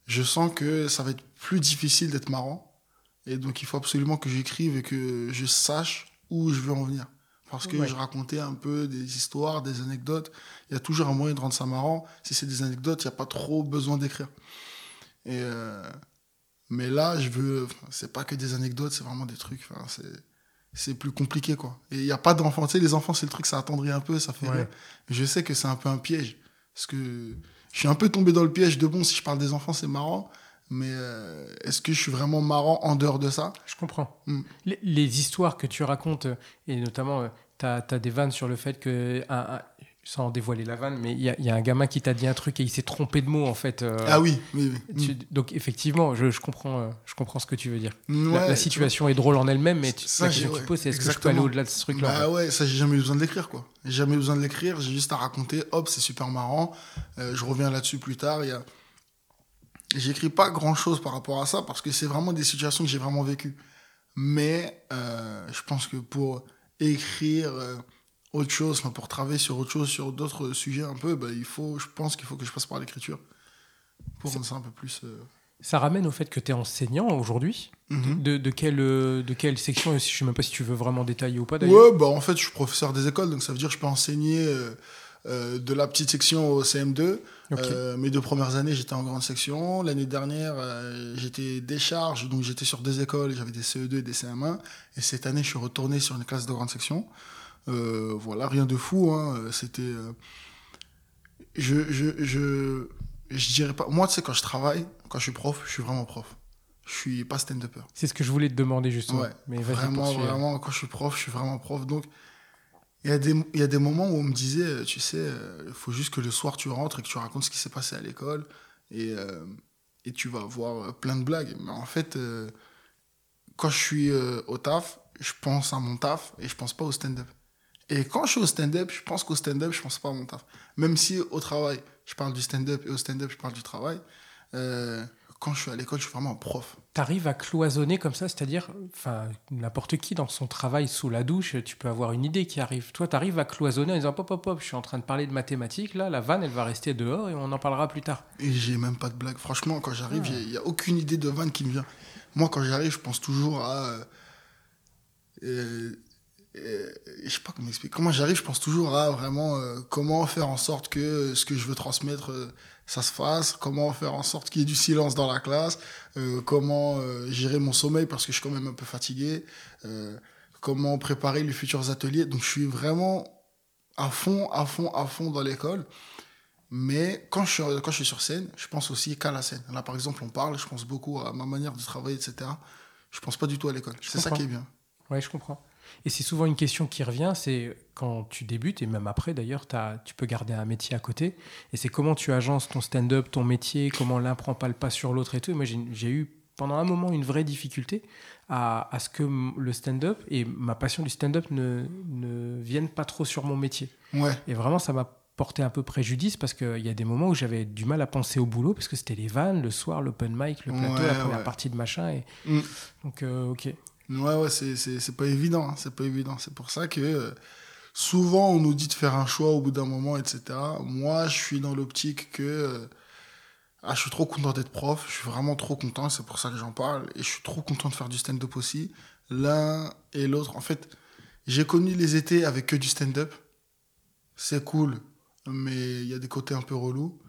je sens que ça va être plus difficile d'être marrant. Et donc, il faut absolument que j'écrive et que je sache où je veux en venir. Parce que
Ouais.
je racontais un peu des histoires, des anecdotes. Il y a toujours un moyen de rendre ça marrant. Si c'est des anecdotes, il n'y a pas trop besoin d'écrire. Et euh, mais là, je veux. C'est pas que des anecdotes, c'est vraiment des trucs. Enfin, c'est c'est plus compliqué, quoi. Et il n'y a pas d'enfants. Tu sais, les enfants, c'est le truc, ça attendrit un peu, ça fait
Ouais.
je sais que c'est un peu un piège. Parce que je suis un peu tombé dans le piège de bon, si je parle des enfants, c'est marrant. Mais euh, est-ce que je suis vraiment marrant en dehors de ça?
Je comprends.
Mm.
Les, les histoires que tu racontes, euh, et notamment, tu as, des vannes sur le fait que, un- un- sans dévoiler la vanne, mais il y, a- il y a un gamin qui t'a dit un truc et il s'est trompé de mots, en fait. euh,
Ah oui, oui, oui.
tu- donc, effectivement, je, je comprends, euh, je comprends ce que tu veux dire. La- situation est drôle en elle-même, mais tu,
Ça,
la question que tu
ouais,
poses, c'est est-ce que je peux aller au-delà de ce truc-là
Bah ouais, ça, j'ai jamais eu besoin de l'écrire, quoi. J'ai jamais eu besoin de l'écrire, j'ai juste à raconter, hop, c'est super marrant. Euh, je reviens là-dessus plus tard. Il y a... J'écris pas grand-chose par rapport à ça, parce que c'est vraiment des situations que j'ai vraiment vécues. Mais euh, je pense que pour écrire euh, autre chose, pour travailler sur autre chose, sur d'autres sujets un peu, bah, il faut, je pense qu'il faut que je passe par l'écriture. Pour rendre ça un peu plus... euh,
Ça ramène au fait que tu es enseignant aujourd'hui.
Mhm.
De, de, quelle, de quelle section Je sais même pas si tu veux vraiment détailler ou pas d'ailleurs.
Ouais, bah en fait, je suis professeur des écoles, donc ça veut dire que je peux enseigner euh, de la petite section au CM2.
Ok.
Euh, mes deux premières années, j'étais en grande section. L'année dernière, euh, j'étais décharge, donc j'étais sur deux écoles, j'avais des CE2 et des CM1. Et cette année, je suis retourné sur une classe de grande section. Voilà, rien de fou. Hein. C'était. je, je, je, je dirais pas. Moi, tu sais, quand je travaille, quand je suis prof, je suis vraiment prof. Je suis pas stand-upper.
C'est ce que je voulais te demander justement.
Ouais,
Mais
Vraiment, vraiment, quand je suis prof, je suis vraiment prof. Donc, il y, a des, il y a des moments où on me disait, euh, tu sais, euh, il faut juste que le soir tu rentres et que tu racontes ce qui s'est passé à l'école et, euh, et tu vas avoir plein de blagues. Mais en fait, quand je suis au taf, je pense à mon taf et je pense pas au stand-up. Et quand je suis au stand-up, je pense qu'au stand-up, je pense pas à mon taf. Même si au travail, je parle du stand-up et au stand-up, je parle du travail. quand je suis à l'école, je suis vraiment un prof.
T'arrives à cloisonner comme ça, c'est-à-dire, enfin, n'importe qui dans son travail sous la douche, tu peux avoir une idée qui arrive. Toi, t'arrives à cloisonner en disant, pop, pop, pop, je suis en train de parler de mathématiques, là, la vanne, elle va rester dehors et on en parlera plus tard.
Et j'ai même pas de blague. Franchement, quand j'arrive,
Ah.
il n'y a aucune idée de vanne qui me vient. Moi, quand j'arrive, je pense toujours à. euh, je sais pas comment expliquer. Comment j'arrive, je pense toujours à vraiment euh, comment faire en sorte que euh, ce que je veux transmettre, euh, ça se fasse. Comment faire en sorte qu'il y ait du silence dans la classe. euh, comment euh, gérer mon sommeil parce que je suis quand même un peu fatigué. euh, comment préparer les futurs ateliers. Donc, je suis vraiment à fond, à fond, à fond dans l'école. Mais quand je, suis, quand je suis sur scène, je pense aussi qu'à la scène. Là, par exemple, on parle, je pense beaucoup à ma manière de travailler, etc. Je pense pas du tout à l'école. C'est ça qui est bien.
Ouais, je comprends. Et c'est souvent une question qui revient, c'est quand tu débutes, et même après d'ailleurs, tu peux garder un métier à côté, et c'est comment tu agences ton stand-up, ton métier, comment l'un prend pas le pas sur l'autre et tout. Et moi, j'ai eu pendant un moment une vraie difficulté à, à ce que le stand-up et ma passion du stand-up ne, ne viennent pas trop sur mon métier.
Ouais,
Et vraiment, ça m'a porté un peu préjudice parce qu'il y a des moments où j'avais du mal à penser au boulot parce que c'était les vannes, le soir, l'open mic, le plateau,
Ouais,
la première
ouais.
partie de machin. Et...
Mm.
Donc, euh, ok.
Ouais, ouais c'est, pas évident. hein, C'est pas évident. C'est pour ça que euh, souvent, on nous dit de faire un choix au bout d'un moment, etc. Moi, je suis dans l'optique que. euh, ah, je suis trop content d'être prof. Je suis vraiment trop content. C'est pour ça que j'en parle. Et je suis trop content de faire du stand-up aussi. L'un et l'autre. En fait, j'ai connu les étés avec que du stand-up. C'est cool. Mais il y a des côtés un peu relous.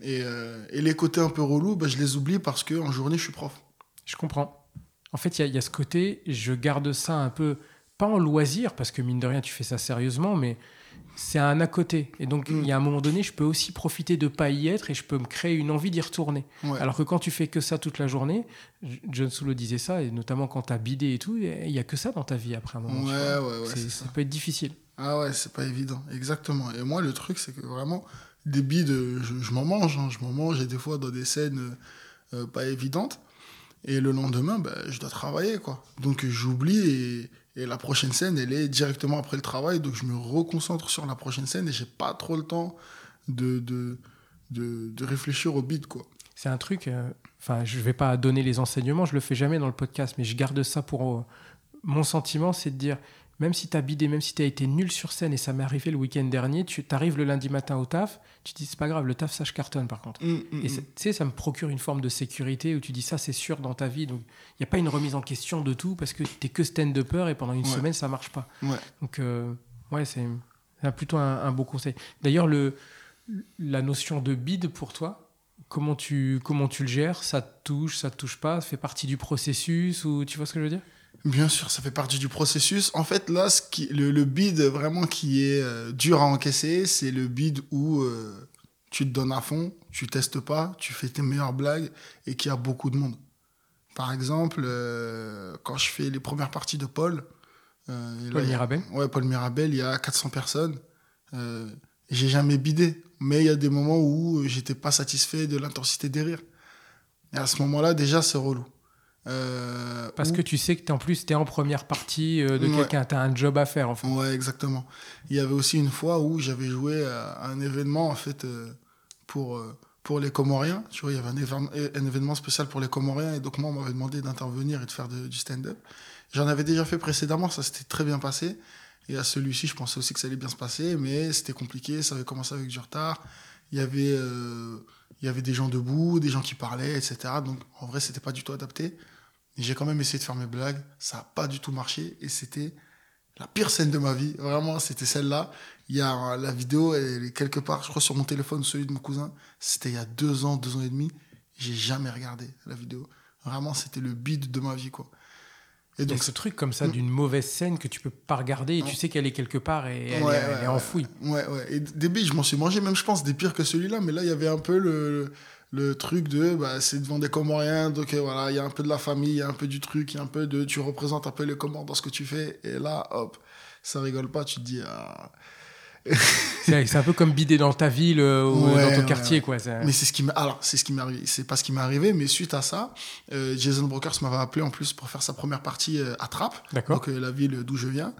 Et, euh, et les côtés un peu relous, bah, je les oublie parce qu'en journée, je suis prof.
Je comprends. En fait, il y, a- il y a ce côté, je garde ça un peu, pas en loisir, parce que mine de rien, tu fais ça sérieusement, mais c'est un à côté. Et donc,
Mm.
il y a un moment donné, je peux aussi profiter de pas y être et je peux me créer une envie d'y retourner.
Ouais.
Alors que quand tu fais que ça toute la journée, John Solo disait ça, et notamment quand tu as bidé et tout, il y a que ça dans ta vie après un moment.
Ouais, ouais, ouais,
C'est- ça
ça.
peut être difficile.
Ah ouais, c'est pas évident, exactement. Et moi, le truc, c'est que vraiment, des bides, je, je m'en mange, hein, je m'en mange, et des fois dans des scènes euh, pas évidentes. Et le lendemain, bah, je dois travailler, quoi. Donc euh, j'oublie, et, la prochaine scène, elle est directement après le travail, donc je me reconcentre sur la prochaine scène, et j'ai pas trop le temps de, de, de, réfléchir au bide, quoi.
C'est un truc, euh, enfin, je vais pas donner les enseignements, je le fais jamais dans le podcast, mais je garde ça pour. euh, mon sentiment, c'est de dire, même si tu as bidé, même si tu as été nul sur scène, et ça m'est arrivé le week-end dernier, tu arrives le lundi matin au taf, tu te dis, c'est pas grave, le taf, ça, je cartonne par contre.
Hum, hum,
Et c'est- tu sais, ça me procure une forme de sécurité où tu dis ça, c'est sûr dans ta vie. Donc, il n'y a pas une remise en question de tout parce que tu es que stand-upper et pendant une
Ouais.
semaine, ça marche pas.
Ouais.
Donc, euh, ouais, c'est plutôt un, un beau conseil. D'ailleurs, le, la notion de bid pour toi, comment tu, comment tu le gères? Ça te touche, ça te touche pas? Ça fait partie du processus ou tu vois ce que je veux dire?
Bien sûr, ça fait partie du processus. En fait, là, ce qui, le, le bid vraiment qui est euh, dur à encaisser, c'est le bid où euh, tu te donnes à fond, tu testes pas, tu fais tes meilleures blagues et qu'il y a beaucoup de monde. Par exemple, euh, quand je fais les premières parties de Paul,
Paul
là, y a-
Mirabel
Ouais, Paul Mirabel, il y a 400 personnes. J'ai jamais bidé, mais il y a des moments où j'étais pas satisfait de l'intensité des rires. Et à ce moment-là, déjà, c'est relou. Euh,
Parce que tu sais que en plus, tu es en première partie euh, de
Ouais.
quelqu'un, tu as un job à faire en fait.
Ouais, exactement. Il y avait aussi une fois où j'avais joué à un événement, en fait, euh, pour, pour les Comoriens. Tu vois, il y avait un, événement- un événement spécial pour les Comoriens, et donc moi, on m'avait demandé d'intervenir et de faire de- du stand-up. J'en avais déjà fait précédemment, ça s'était très bien passé. Et à celui-ci, je pensais aussi que ça allait bien se passer, mais c'était compliqué, ça avait commencé avec du retard. Il y avait, il y avait des gens debout, des gens qui parlaient, etc. Donc, en vrai, c'était pas du tout adapté. J'ai quand même essayé de faire mes blagues. Ça n'a pas du tout marché. Et c'était la pire scène de ma vie. Vraiment, c'était celle-là. Il y a la vidéo, elle est quelque part, je crois, sur mon téléphone, celui de mon cousin. C'était il y a deux ans, deux ans et demi. J'ai jamais regardé la vidéo. Vraiment, c'était le bide de ma vie, quoi.
Et donc, ce truc comme ça mm. d'une mauvaise scène que tu peux pas regarder et tu sais qu'elle est quelque part et elle, est, enfouie.
Ouais, ouais. Et des bides, je m'en suis mangé, même je pense, des pires que celui-là. Mais là, il y avait un peu le, le truc de bah, c'est devant des Comoriens, donc euh, voilà, il y a un peu de la famille, il y a un peu du truc, il y a un peu de. Tu représentes un peu les Comores dans ce que tu fais. Et là, hop, ça rigole pas, tu te dis. Ah.
c'est un peu comme bider dans ta ville euh, ou dans ton quartier, quoi.
Mais c'est ce qui alors c'est ce qui m'est arrivé. C'est pas ce qui m'est arrivé, mais suite à ça, euh, Jason Brokers m'avait appelé en plus pour faire sa première partie à Trappes, donc la ville d'où je viens.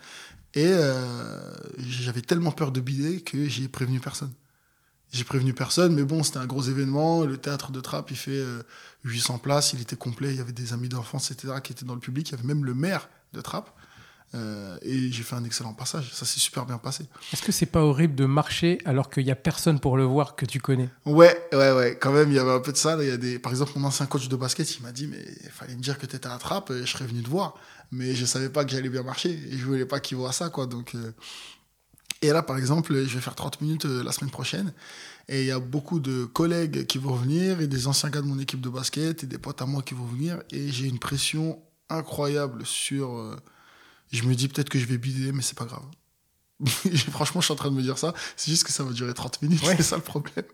Et j'avais tellement peur de bider que j'ai prévenu personne. J'ai prévenu personne, mais bon, c'était un gros événement. Le théâtre de Trappes, il fait 800 euh, places, il était complet. Il y avait des amis d'enfance, etc., qui étaient dans le public. Il y avait même le maire de Trappes. Euh, et j'ai fait un excellent passage. Ça s'est super bien passé.
Est-ce que c'est pas horrible de marcher alors qu'il n'y a personne pour le voir que tu connais?
Ouais, ouais, ouais. Quand même, il y avait un peu de ça. Il y a des... Par exemple, mon ancien coach de basket, il m'a dit Mais il fallait me dire que tu étais à Trappes et je serais venu te voir. Mais je savais pas que j'allais bien marcher et je voulais pas qu'il voit ça, quoi. Donc. Euh, et là, par exemple, je vais faire 30 minutes euh, la semaine prochaine. Et il y a beaucoup de collègues qui vont venir et des anciens gars de mon équipe de basket et des potes à moi qui vont venir. Et j'ai une pression incroyable sur. Euh, je me dis peut-être que je vais bider, mais c'est pas grave. [laughs] Franchement, je suis en train de me dire ça. C'est juste que ça va durer 30 minutes. C'est ça le problème.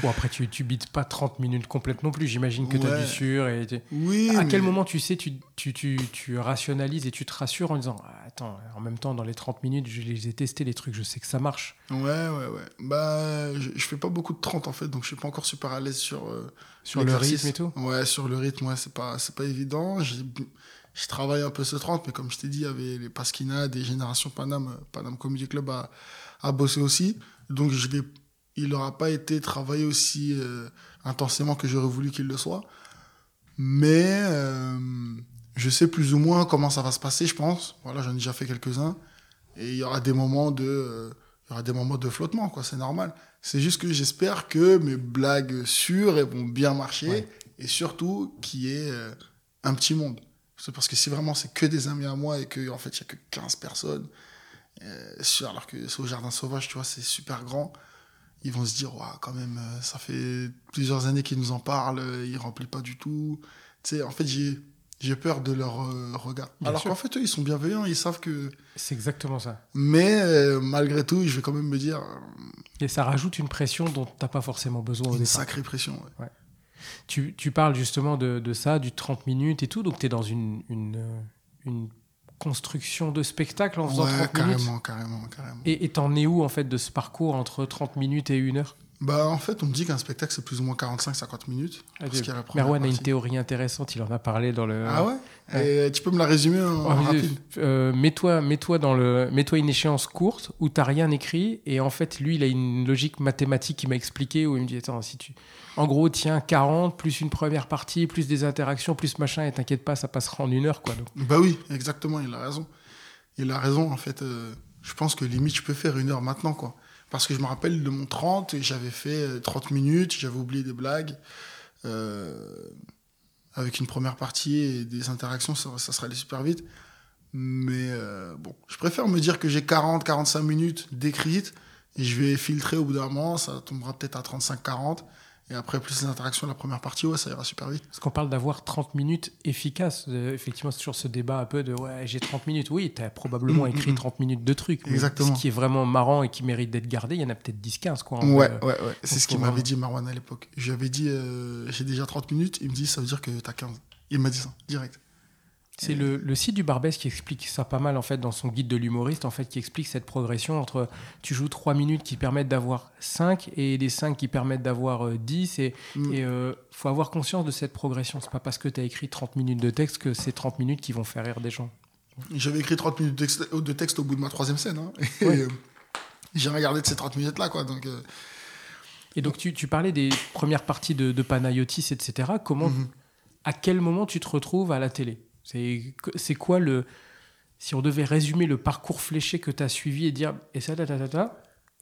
Bon, après, tu, tu bites pas 30 minutes complètes non plus. J'imagine que tu as du sûr. Et oui. À quel moment tu sais, tu, tu, tu, tu, rationalises et tu te rassures en disant ah, Attends, en même temps, dans les 30 minutes, je les ai testés, les trucs, je sais que ça marche.
Ouais, ouais, ouais. Bah, je, je fais pas beaucoup de 30 en fait, donc je suis pas encore super à l'aise sur. Euh,
sur le rythme et tout
Ouais, sur le rythme, ouais, c'est pas, pas évident. Je travaille un peu ce 30, mais comme je t'ai dit, il y avait les Pasquina des Générations Paname, Paname Comedy Club à, à bosser aussi. Donc je vais il n'aura pas été travaillé aussi euh, intensément que j'aurais voulu qu'il le soit. Mais euh, je sais plus ou moins comment ça va se passer, je pense. Voilà, j'en ai déjà fait quelques-uns. Et il y aura des moments de, euh, il y aura des moments de flottement, quoi. C'est normal. C'est juste que j'espère que mes blagues sûres vont bien marcher. Et surtout qu'il y ait un petit monde. Parce que si vraiment c'est que des amis à moi et qu'en en fait il n'y a que 15 personnes, alors que c'est au Jardin Sauvage, tu vois, c'est super grand ils vont se dire, quand même, euh, ça fait plusieurs années qu'ils nous en parlent, euh, ils remplissent pas du tout. Tu sais, en fait, j'ai, j'ai peur de leur euh, regard. Alors qu'en fait, eux, ils sont bienveillants, ils savent que.
C'est exactement ça.
Mais malgré tout, je vais quand même me dire.
Et ça rajoute une pression dont tu n'as pas forcément besoin.
Une sacrée pression, ouais.
Tu, tu, parles justement de, de, ça, du 30 minutes et tout, donc tu es dans une, une, une construction de spectacle en faisant 30
carrément,
minutes
carrément, carrément.
Et t'en es où en fait de ce parcours entre 30 minutes et 1 heure?
Bah, en fait, on me dit qu'un spectacle, c'est plus ou moins 45-50 minutes.
Ah, Merwan a une théorie intéressante, il en a parlé dans le.
Ah ouais, Et Tu peux me la résumer en, oh, rapide?
euh, Mets-toi mets dans le... mets une échéance courte où tu n'as rien écrit, et en fait, lui, il a une logique mathématique qui m'a expliqué, où il me dit Attends, si tu. En gros, tiens, 40, plus une première partie, plus des interactions, plus machin, et t'inquiète pas, ça passera en une heure, quoi.
Bah oui, exactement, il a raison. Il a raison, en fait. Euh, je pense que limite, je peux faire une heure maintenant, quoi. Parce que je me rappelle de mon 30, j'avais fait 30 euh, minutes, j'avais oublié des blagues. Euh, avec une première partie et des interactions, ça, serait allé super vite. Mais bon, je préfère me dire que j'ai 40-45 minutes d'écrite et je vais filtrer au bout d'un moment, ça tombera peut-être à 35-40. Et après, plus les interactions, la première partie, ouais, ça ira super vite.
Parce qu'on parle d'avoir 30 minutes efficaces. Euh, effectivement, c'est toujours ce débat un peu de ouais, j'ai 30 minutes. Oui, tu as probablement mm, écrit 30 mm, mm. minutes de trucs. Exactement. Ce qui est vraiment marrant et qui mérite d'être gardé, il y en a peut-être 10-15. Quoi,
ouais, ouais, ouais, C'est ce qu'il m'avait dit Marwan à l'époque. J'avais dit euh, j'ai déjà 30 minutes. Il me dit ça veut dire que tu as 15. Il m'a dit ça, direct.
C'est le, site du Barbès qui explique ça pas mal en fait dans son guide de l'humoriste en fait qui explique cette progression entre tu joues 3 minutes qui permettent d'avoir 5 et des 5 qui permettent d'avoir 10 euh, et il mm. euh, faut avoir conscience de cette progression c'est pas parce que tu as écrit 30 minutes de texte que c'est 30 minutes qui vont faire rire des gens.
J'avais écrit 30 minutes de texte, au bout de ma troisième scène hein. euh, j'ai regardé de ces 30 minutes là quoi donc
Et donc tu, tu, parlais des premières parties de, de Panayotis etc. Comment mm-hmm. à quel moment tu te retrouves à la télé? C'est quoi le. Si on devait résumer le parcours fléché que tu as suivi et dire. Et ça,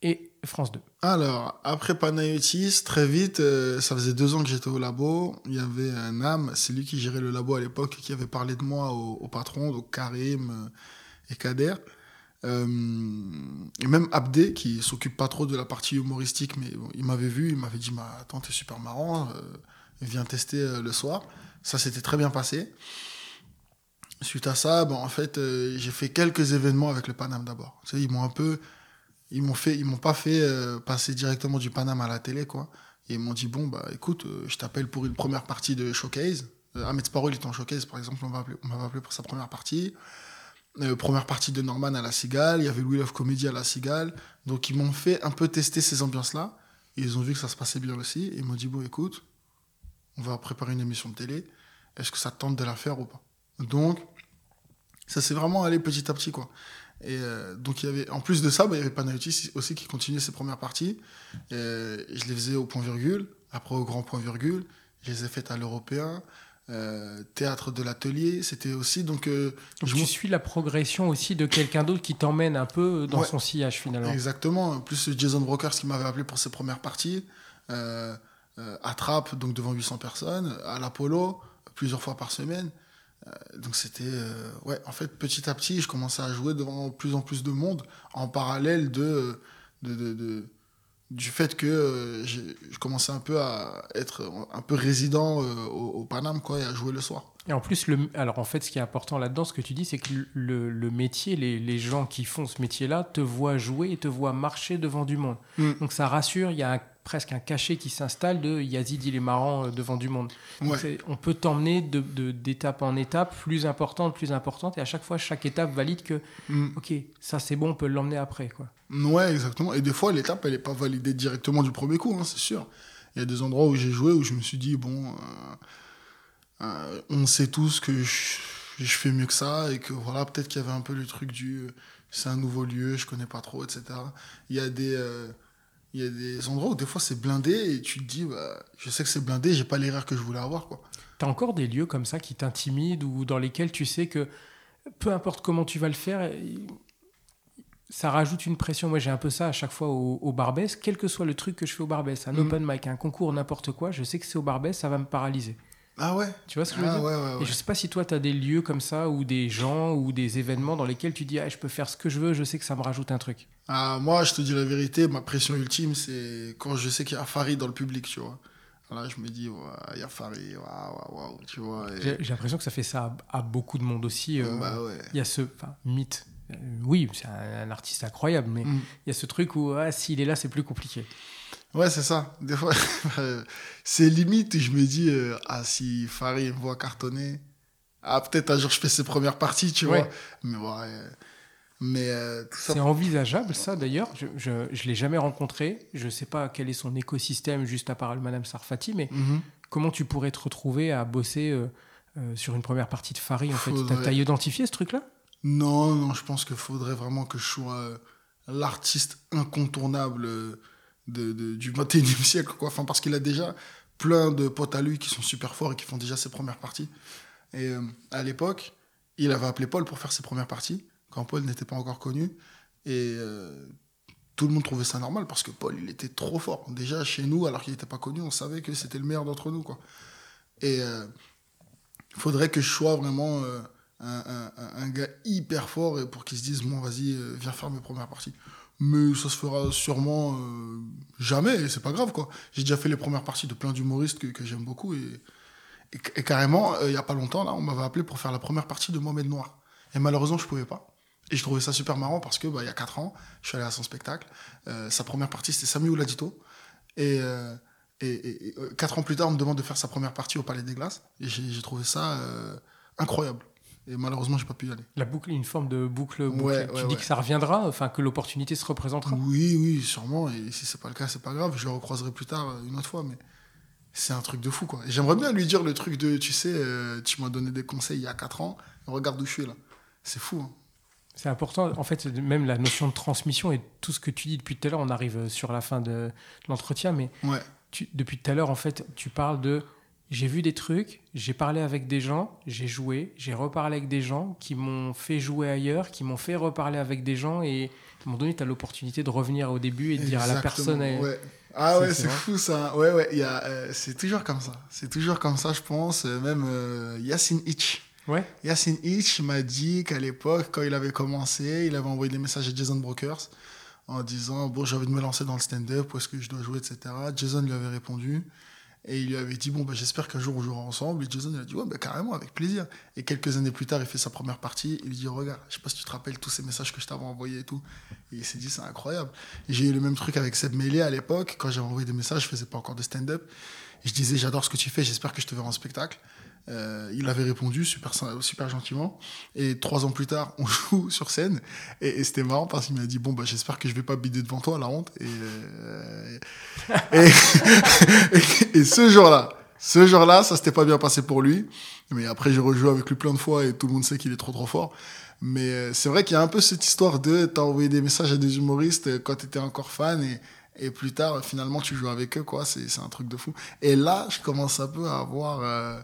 et France 2.
Alors, après Panayotis, très vite, euh, ça faisait deux ans que j'étais au labo. Il y avait un âme, c'est lui qui gérait le labo à l'époque, qui avait parlé de moi au, patron, donc Karim euh, et Kader. Euh, et même Abdé, qui s'occupe pas trop de la partie humoristique, mais il m'avait vu, il m'avait dit bah, Attends, t'es super marrant, viens tester le soir. Ça s'était très bien passé. Suite à ça, bon, en fait, j'ai fait quelques événements avec le Panam d'abord. Ils m'ont un peu ils m'ont pas fait euh, passer directement du Panama à la télé quoi. Et ils m'ont dit bon bah écoute euh, je t'appelle pour une première partie de showcase. Euh, Ahmed Sparrow il était en showcase par exemple on m'a appelé, pour sa première partie. Première partie de Norman à la Cigale il y avait Louis Love Comedy à la Cigale. Donc ils m'ont fait un peu tester ces ambiances là et ils ont vu que ça se passait bien aussi. Et ils m'ont dit bon écoute on va préparer une émission de télé. Est-ce que ça tente de la faire ou pas? Donc ça s'est vraiment allé petit à petit quoi et euh, donc, il y avait, en plus de ça, bah, il y avait Panayotis aussi qui continuait ses premières parties. Et je les faisais au point virgule, après au grand point virgule. Je les ai faites à l'européen. Euh, théâtre de l'atelier, c'était aussi donc. Euh,
je tu suis la progression aussi de quelqu'un d'autre qui t'emmène un peu dans son sillage finalement.
Exactement. En plus Jason Brokers qui m'avait appelé pour ses premières parties, euh, à Trappe donc devant 800 personnes, à l'Apollo plusieurs fois par semaine. Euh, donc c'était euh, ouais en fait petit à petit je commençais à jouer devant plus en plus de monde en parallèle de, de, du fait que euh, je commençais un peu à être un peu résident au, Paname quoi et à jouer le soir
et en plus le alors en fait ce qui est important là-dedans ce que tu dis c'est que le, le métier les, les, gens qui font ce métier là te voient jouer et te voient marcher devant du monde mm. donc ça rassure il y a un presque un cachet qui s'installe de Yazid, il est marrant euh, devant du monde. On peut t'emmener d'étape de, en étape, plus importante, plus importante, et à chaque fois, chaque étape valide que, mm. ok, ça c'est bon, on peut l'emmener après. Quoi.
Ouais, exactement. Et des fois, l'étape, elle n'est pas validée directement du premier coup, hein, c'est sûr. Il y a des endroits où j'ai joué où je me suis dit, bon, euh, euh, on sait tous que je, fais mieux que ça, et que voilà, peut-être qu'il y avait un peu le truc du c'est un nouveau lieu, je connais pas trop, etc. Il y a des il y a des endroits où des fois c'est blindé et tu te dis, bah, je sais que c'est blindé, j'ai pas l'erreur que je voulais avoir. quoi.
T'as encore des lieux comme ça qui t'intimident ou dans lesquels tu sais que peu importe comment tu vas le faire, ça rajoute une pression. Moi, j'ai un peu ça à chaque fois au, au Barbès, quel que soit le truc que je fais au Barbès, un mm. open mic, un concours, n'importe quoi, je sais que c'est au Barbès, ça va me paralyser.
Ah ouais
Tu vois ce que je veux
ah
dire
ouais, ouais, ouais.
Et je sais pas si toi, tu as des lieux comme ça, ou des gens, ou des événements dans lesquels tu dis, ah, je peux faire ce que je veux, je sais que ça me rajoute un truc.
Ah, moi, je te dis la vérité, ma pression ultime, c'est quand je sais qu'il y a Farid dans le public, tu vois. Là, je me dis, il y a Farid, waouh, waouh, tu vois.
J'ai l'impression que ça fait ça à, beaucoup de monde aussi. Euh,
bah ouais.
Il y a ce mythe. Euh, oui, c'est un, artiste incroyable, mais mm. il y a ce truc où, ah, s'il est là, c'est plus compliqué.
Ouais, c'est ça. Des fois, [laughs] c'est limite, je me dis, euh, ah, si Farid me voit cartonner, ah, peut-être un jour je fais ses premières parties, tu vois. Mais ouais. Mais euh,
c'est envisageable, ça d'ailleurs. Je ne l'ai jamais rencontré. Je ne sais pas quel est son écosystème, juste à part le Madame Sarfati, mais
mhm.
comment tu pourrais te retrouver à bosser euh, sur une première partie de Farid en fait? T'as identifié ce truc-là?
Non, non, je pense qu'il faudrait vraiment que je sois l'artiste incontournable du 21e siècle, quoi. Enfin, parce qu'il a déjà plein de potes à lui qui sont super forts et qui font déjà ses premières parties. Et euh, à l'époque, il avait appelé Paul pour faire ses premières parties, quand Paul n'était pas encore connu. Et euh, tout le monde trouvait ça normal parce que Paul, il était trop fort. Déjà, chez nous, alors qu'il n'était pas connu, on savait que c'était le meilleur d'entre nous, quoi. Et il euh, faudrait que je sois vraiment un, gars hyper fort pour qu'il se dise, bon, vas-y, viens faire mes premières parties mais ça se fera sûrement euh, jamais, et c'est pas grave, quoi. J'ai déjà fait les premières parties de plein d'humoristes que, j'aime beaucoup, et, et, carrément, euh, il y a pas longtemps, là, on m'avait appelé pour faire la première partie de Mohamed Noir. Et malheureusement, je pouvais pas. Et je trouvais ça super marrant parce que, bah, il y a 4 ans, je suis allé à son spectacle. Euh, sa première partie, c'était Samuel Ladito. Et, et, et, 4 ans plus tard, on me demande de faire sa première partie au Palais des Glaces. Et j'ai trouvé ça incroyable. Et malheureusement, j'ai pas pu y aller.
La boucle, une forme de boucle. boucle. tu dis que ça reviendra, enfin que l'opportunité se représentera.
Oui, oui, sûrement. Et si c'est pas le cas, c'est pas grave. Je le recroiserai plus tard euh, une autre fois. Mais c'est un truc de fou, quoi. J'aimerais bien lui dire le truc de, tu sais, euh, tu m'as donné des conseils il y a 4 ans. Regarde où je suis là. C'est fou. Hein.
C'est important. En fait, même la notion de transmission et tout ce que tu dis depuis tout à l'heure, on arrive sur la fin de l'entretien, mais tu, depuis tout à l'heure, en fait, tu parles de j'ai vu des trucs, j'ai parlé avec des gens, j'ai joué, j'ai reparlé avec des gens qui m'ont fait jouer ailleurs, qui m'ont fait reparler avec des gens et à un moment donné, tu as l'opportunité de revenir au début et de dire à la personne.
Ouais. Ah ouais,
c'est
fou ça. Ouais, ouais, il y a, euh, c'est toujours comme ça. C'est toujours comme ça, je pense. Euh, Même euh, Yacine Hitch.
Ouais.
Yacine Hitch m'a dit qu'à l'époque, quand il avait commencé, il avait envoyé des messages à Jason Brokers en disant Bon, j'ai envie de me lancer dans le stand-up, où est-ce que je dois jouer, etc. Jason lui avait répondu et il lui avait dit Bon, bah, j'espère qu'un jour on jouera ensemble. Et Jason il a dit Ouais, bah, carrément, avec plaisir. Et quelques années plus tard, il fait sa première partie. Il lui dit Regarde, je sais pas si tu te rappelles tous ces messages que je t'avais envoyés et tout. Et il s'est dit C'est incroyable. J'ai eu le même truc avec Seb Meillet à l'époque. Quand j'avais envoyé des messages, je faisais pas encore de stand-up. Je disais J'adore ce que tu fais, j'espère que je te verrai en spectacle. Euh, il avait répondu super, super gentiment. Et trois ans plus tard, on [laughs] joue sur scène. Et, c'était marrant parce qu'il m'a dit Bon, bah, j'espère que je vais pas bider devant toi, la honte. Et, euh, [laughs] et, et, ce jour-là, ce jour-là, ça s'était pas bien passé pour lui. Mais après, j'ai rejoué avec lui plein de fois et tout le monde sait qu'il est trop trop fort. Mais euh, c'est vrai qu'il y a un peu cette histoire de t'as envoyé des messages à des humoristes euh, quand t'étais encore fan et, et plus tard, finalement, tu joues avec eux, quoi. C'est un truc de fou. Et là, je commence un peu à avoir. Euh,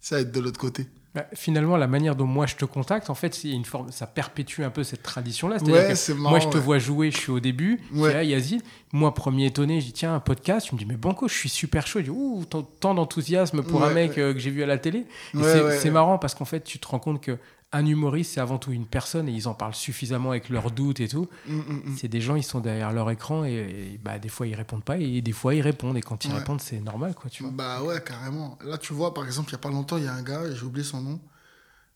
ça à être de l'autre côté.
Bah, finalement, la manière dont moi je te contacte, en fait, c'est une forme, ça perpétue un peu cette tradition-là. C'est-à-dire
Ouais,
moi, je te
ouais.
vois jouer, je suis au début,
Ouais.
ah, Yazid. Moi, premier étonné, je dis, tiens, un podcast. Tu me dis, mais Banco, je suis super chaud. Je dis, ouh, tant, d'enthousiasme pour un mec euh, que j'ai vu à la télé. C'est marrant parce qu'en fait, tu te rends compte que un humoriste, c'est avant tout une personne et ils en parlent suffisamment avec leurs doutes et tout.
Mm, mm, mm.
C'est des gens, ils sont derrière leur écran et, et, bah, des fois, ils répondent pas et des fois, ils répondent. Et quand ils
Ouais.
répondent, c'est normal, quoi, tu vois.
Bah ouais, carrément. Là, tu vois, par exemple, il y a pas longtemps, il y a un gars, j'ai oublié son nom.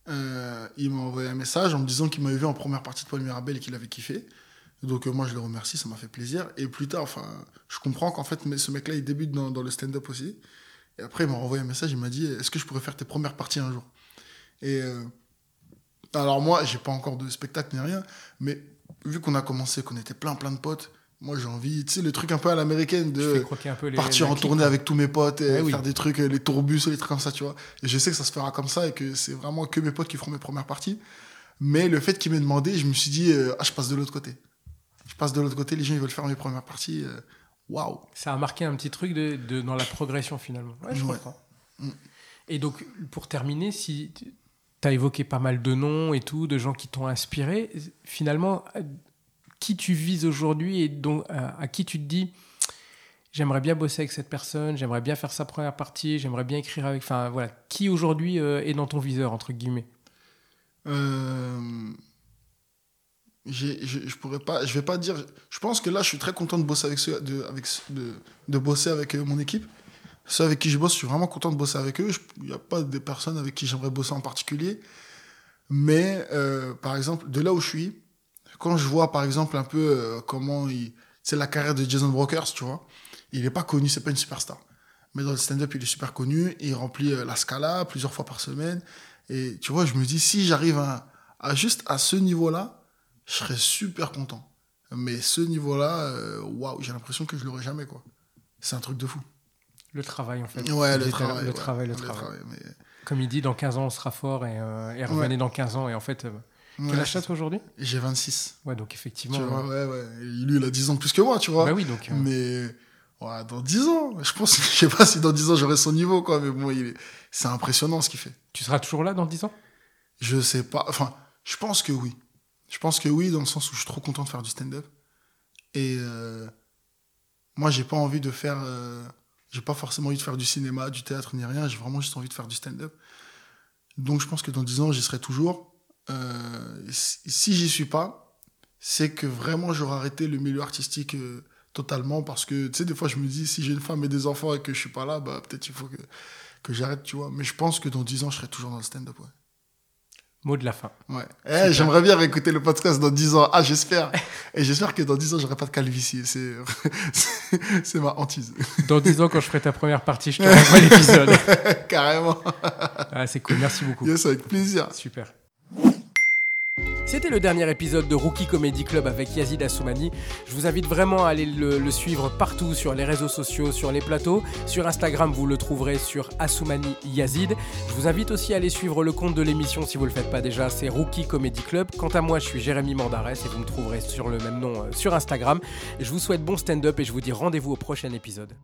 Euh, il m'a envoyé un message en me disant qu'il m'avait vu en première partie de Paul Mirabel et qu'il avait kiffé. Donc euh, moi, je le remercie, ça m'a fait plaisir. Et plus tard, enfin, je comprends qu'en fait, ce mec-là, il débute dans, dans le stand-up aussi. Et après, il m'a renvoyé un message, il m'a dit, est-ce que je pourrais faire tes premières parties un jour? Et euh, alors moi, j'ai pas encore de spectacle ni rien, mais vu qu'on a commencé, qu'on était plein plein de potes, moi j'ai envie, tu sais, le truc un peu à l'américaine de
les.
partir en tournée avec tous mes potes et
Eh oui.
faire des trucs, euh, les tourbus, les trucs comme ça, tu vois. Et je sais que ça se fera comme ça et que c'est vraiment que mes potes qui feront mes premières parties. Mais le fait qu'ils m'aient demandé, je me suis dit, euh, ah, je passe de l'autre côté. Je passe de l'autre côté, les gens ils veulent faire mes premières parties. euh, Waouh!
Ça a marqué un petit truc de, de- dans la progression finalement. Ouais, je
Ouais.
comprends.
Mm.
Et donc, pour terminer, si tu évoqué pas mal de noms et tout, de gens qui t'ont inspiré, finalement, euh, qui tu vises aujourd'hui et donc, euh, à qui tu te dis j'aimerais bien bosser avec cette personne, j'aimerais bien faire sa première partie, j'aimerais bien écrire avec. Enfin, voilà. Qui aujourd'hui euh, est dans ton viseur, entre guillemets?
Je, pourrais pas, je vais pas dire. Je pense que là, je suis très content de bosser avec ceux, de, avec, de, de bosser avec mon équipe. Ceux avec qui je bosse, je suis vraiment content de bosser avec eux. Il n'y a pas des personnes avec qui j'aimerais bosser en particulier. Mais, euh, par exemple, de là où je suis, quand je vois, par exemple, un peu euh, comment il. C'est la carrière de Jason Brokers, tu vois. Il n'est pas connu, c'est pas une superstar. Mais dans le stand-up, il est super connu. Il remplit euh, la Scala plusieurs fois par semaine. Et tu vois, je me dis, si j'arrive à, juste à ce niveau-là, je serais super content. Mais ce niveau-là, euh, waouh, j'ai l'impression que je l'aurai jamais, quoi. C'est un truc de fou.
Le travail, en fait.
Ouais, le travail.
Le
ouais,
travail, le travail.
mais-
Comme il dit, dans 15 ans, on sera fort et, euh, et revenez dans 15 ans. Et en fait, euh,
ouais,
quel âge aujourd'hui?
J'ai 26.
Ouais, donc effectivement.
Tu vois,
euh,
ouais, ouais. Et lui, il a 10 ans plus que moi, tu vois.
bah oui, donc. euh,
Mais ouais, dans 10 ans, je pense, [laughs] je sais pas si dans 10 ans j'aurai son niveau, quoi. Mais bon, il est- c'est impressionnant ce qu'il fait.
Tu seras toujours là dans 10 ans?
Je sais pas. Enfin, je pense que oui. Je pense que oui, dans le sens où je suis trop content de faire du stand-up. Et moi, j'ai pas envie de faire. J'ai pas forcément envie de faire du cinéma, du théâtre, ni rien. J'ai vraiment juste envie de faire du stand-up. Donc, je pense que dans 10 ans, j'y serai toujours. Euh, si j'y suis pas, c'est que vraiment, j'aurai arrêté le milieu artistique euh, totalement. Parce que, tu sais, des fois, je me dis, si j'ai une femme et des enfants et que je suis pas là, bah, peut-être il faut que, que j'arrête, tu vois. Mais je pense que dans 10 ans, je serai toujours dans le stand-up.
Mot de la fin.
Ouais. Eh, j'aimerais bien réécouter le podcast dans 10 ans. Ah, j'espère. Et j'espère que dans 10 ans, j'aurai pas de calvitie. C'est, [laughs] ma hantise.
Dans 10 ans, quand je ferai ta première partie, je [laughs] te renvoie l'épisode.
Carrément.
Ah, c'est cool, merci beaucoup.
Yes, avec plaisir.
Super. C'était le dernier épisode de Rookie Comedy Club avec Yazid Assoumani. Je vous invite vraiment à aller le, suivre partout sur les réseaux sociaux, sur les plateaux. Sur Instagram, vous le trouverez sur Assoumani Yazid. Je vous invite aussi à aller suivre le compte de l'émission si vous ne le faites pas déjà, c'est Rookie Comedy Club. Quant à moi, je suis Jérémy Mandarès et vous me trouverez sur le même nom euh, sur Instagram. Je vous souhaite bon stand-up et je vous dis rendez-vous au prochain épisode.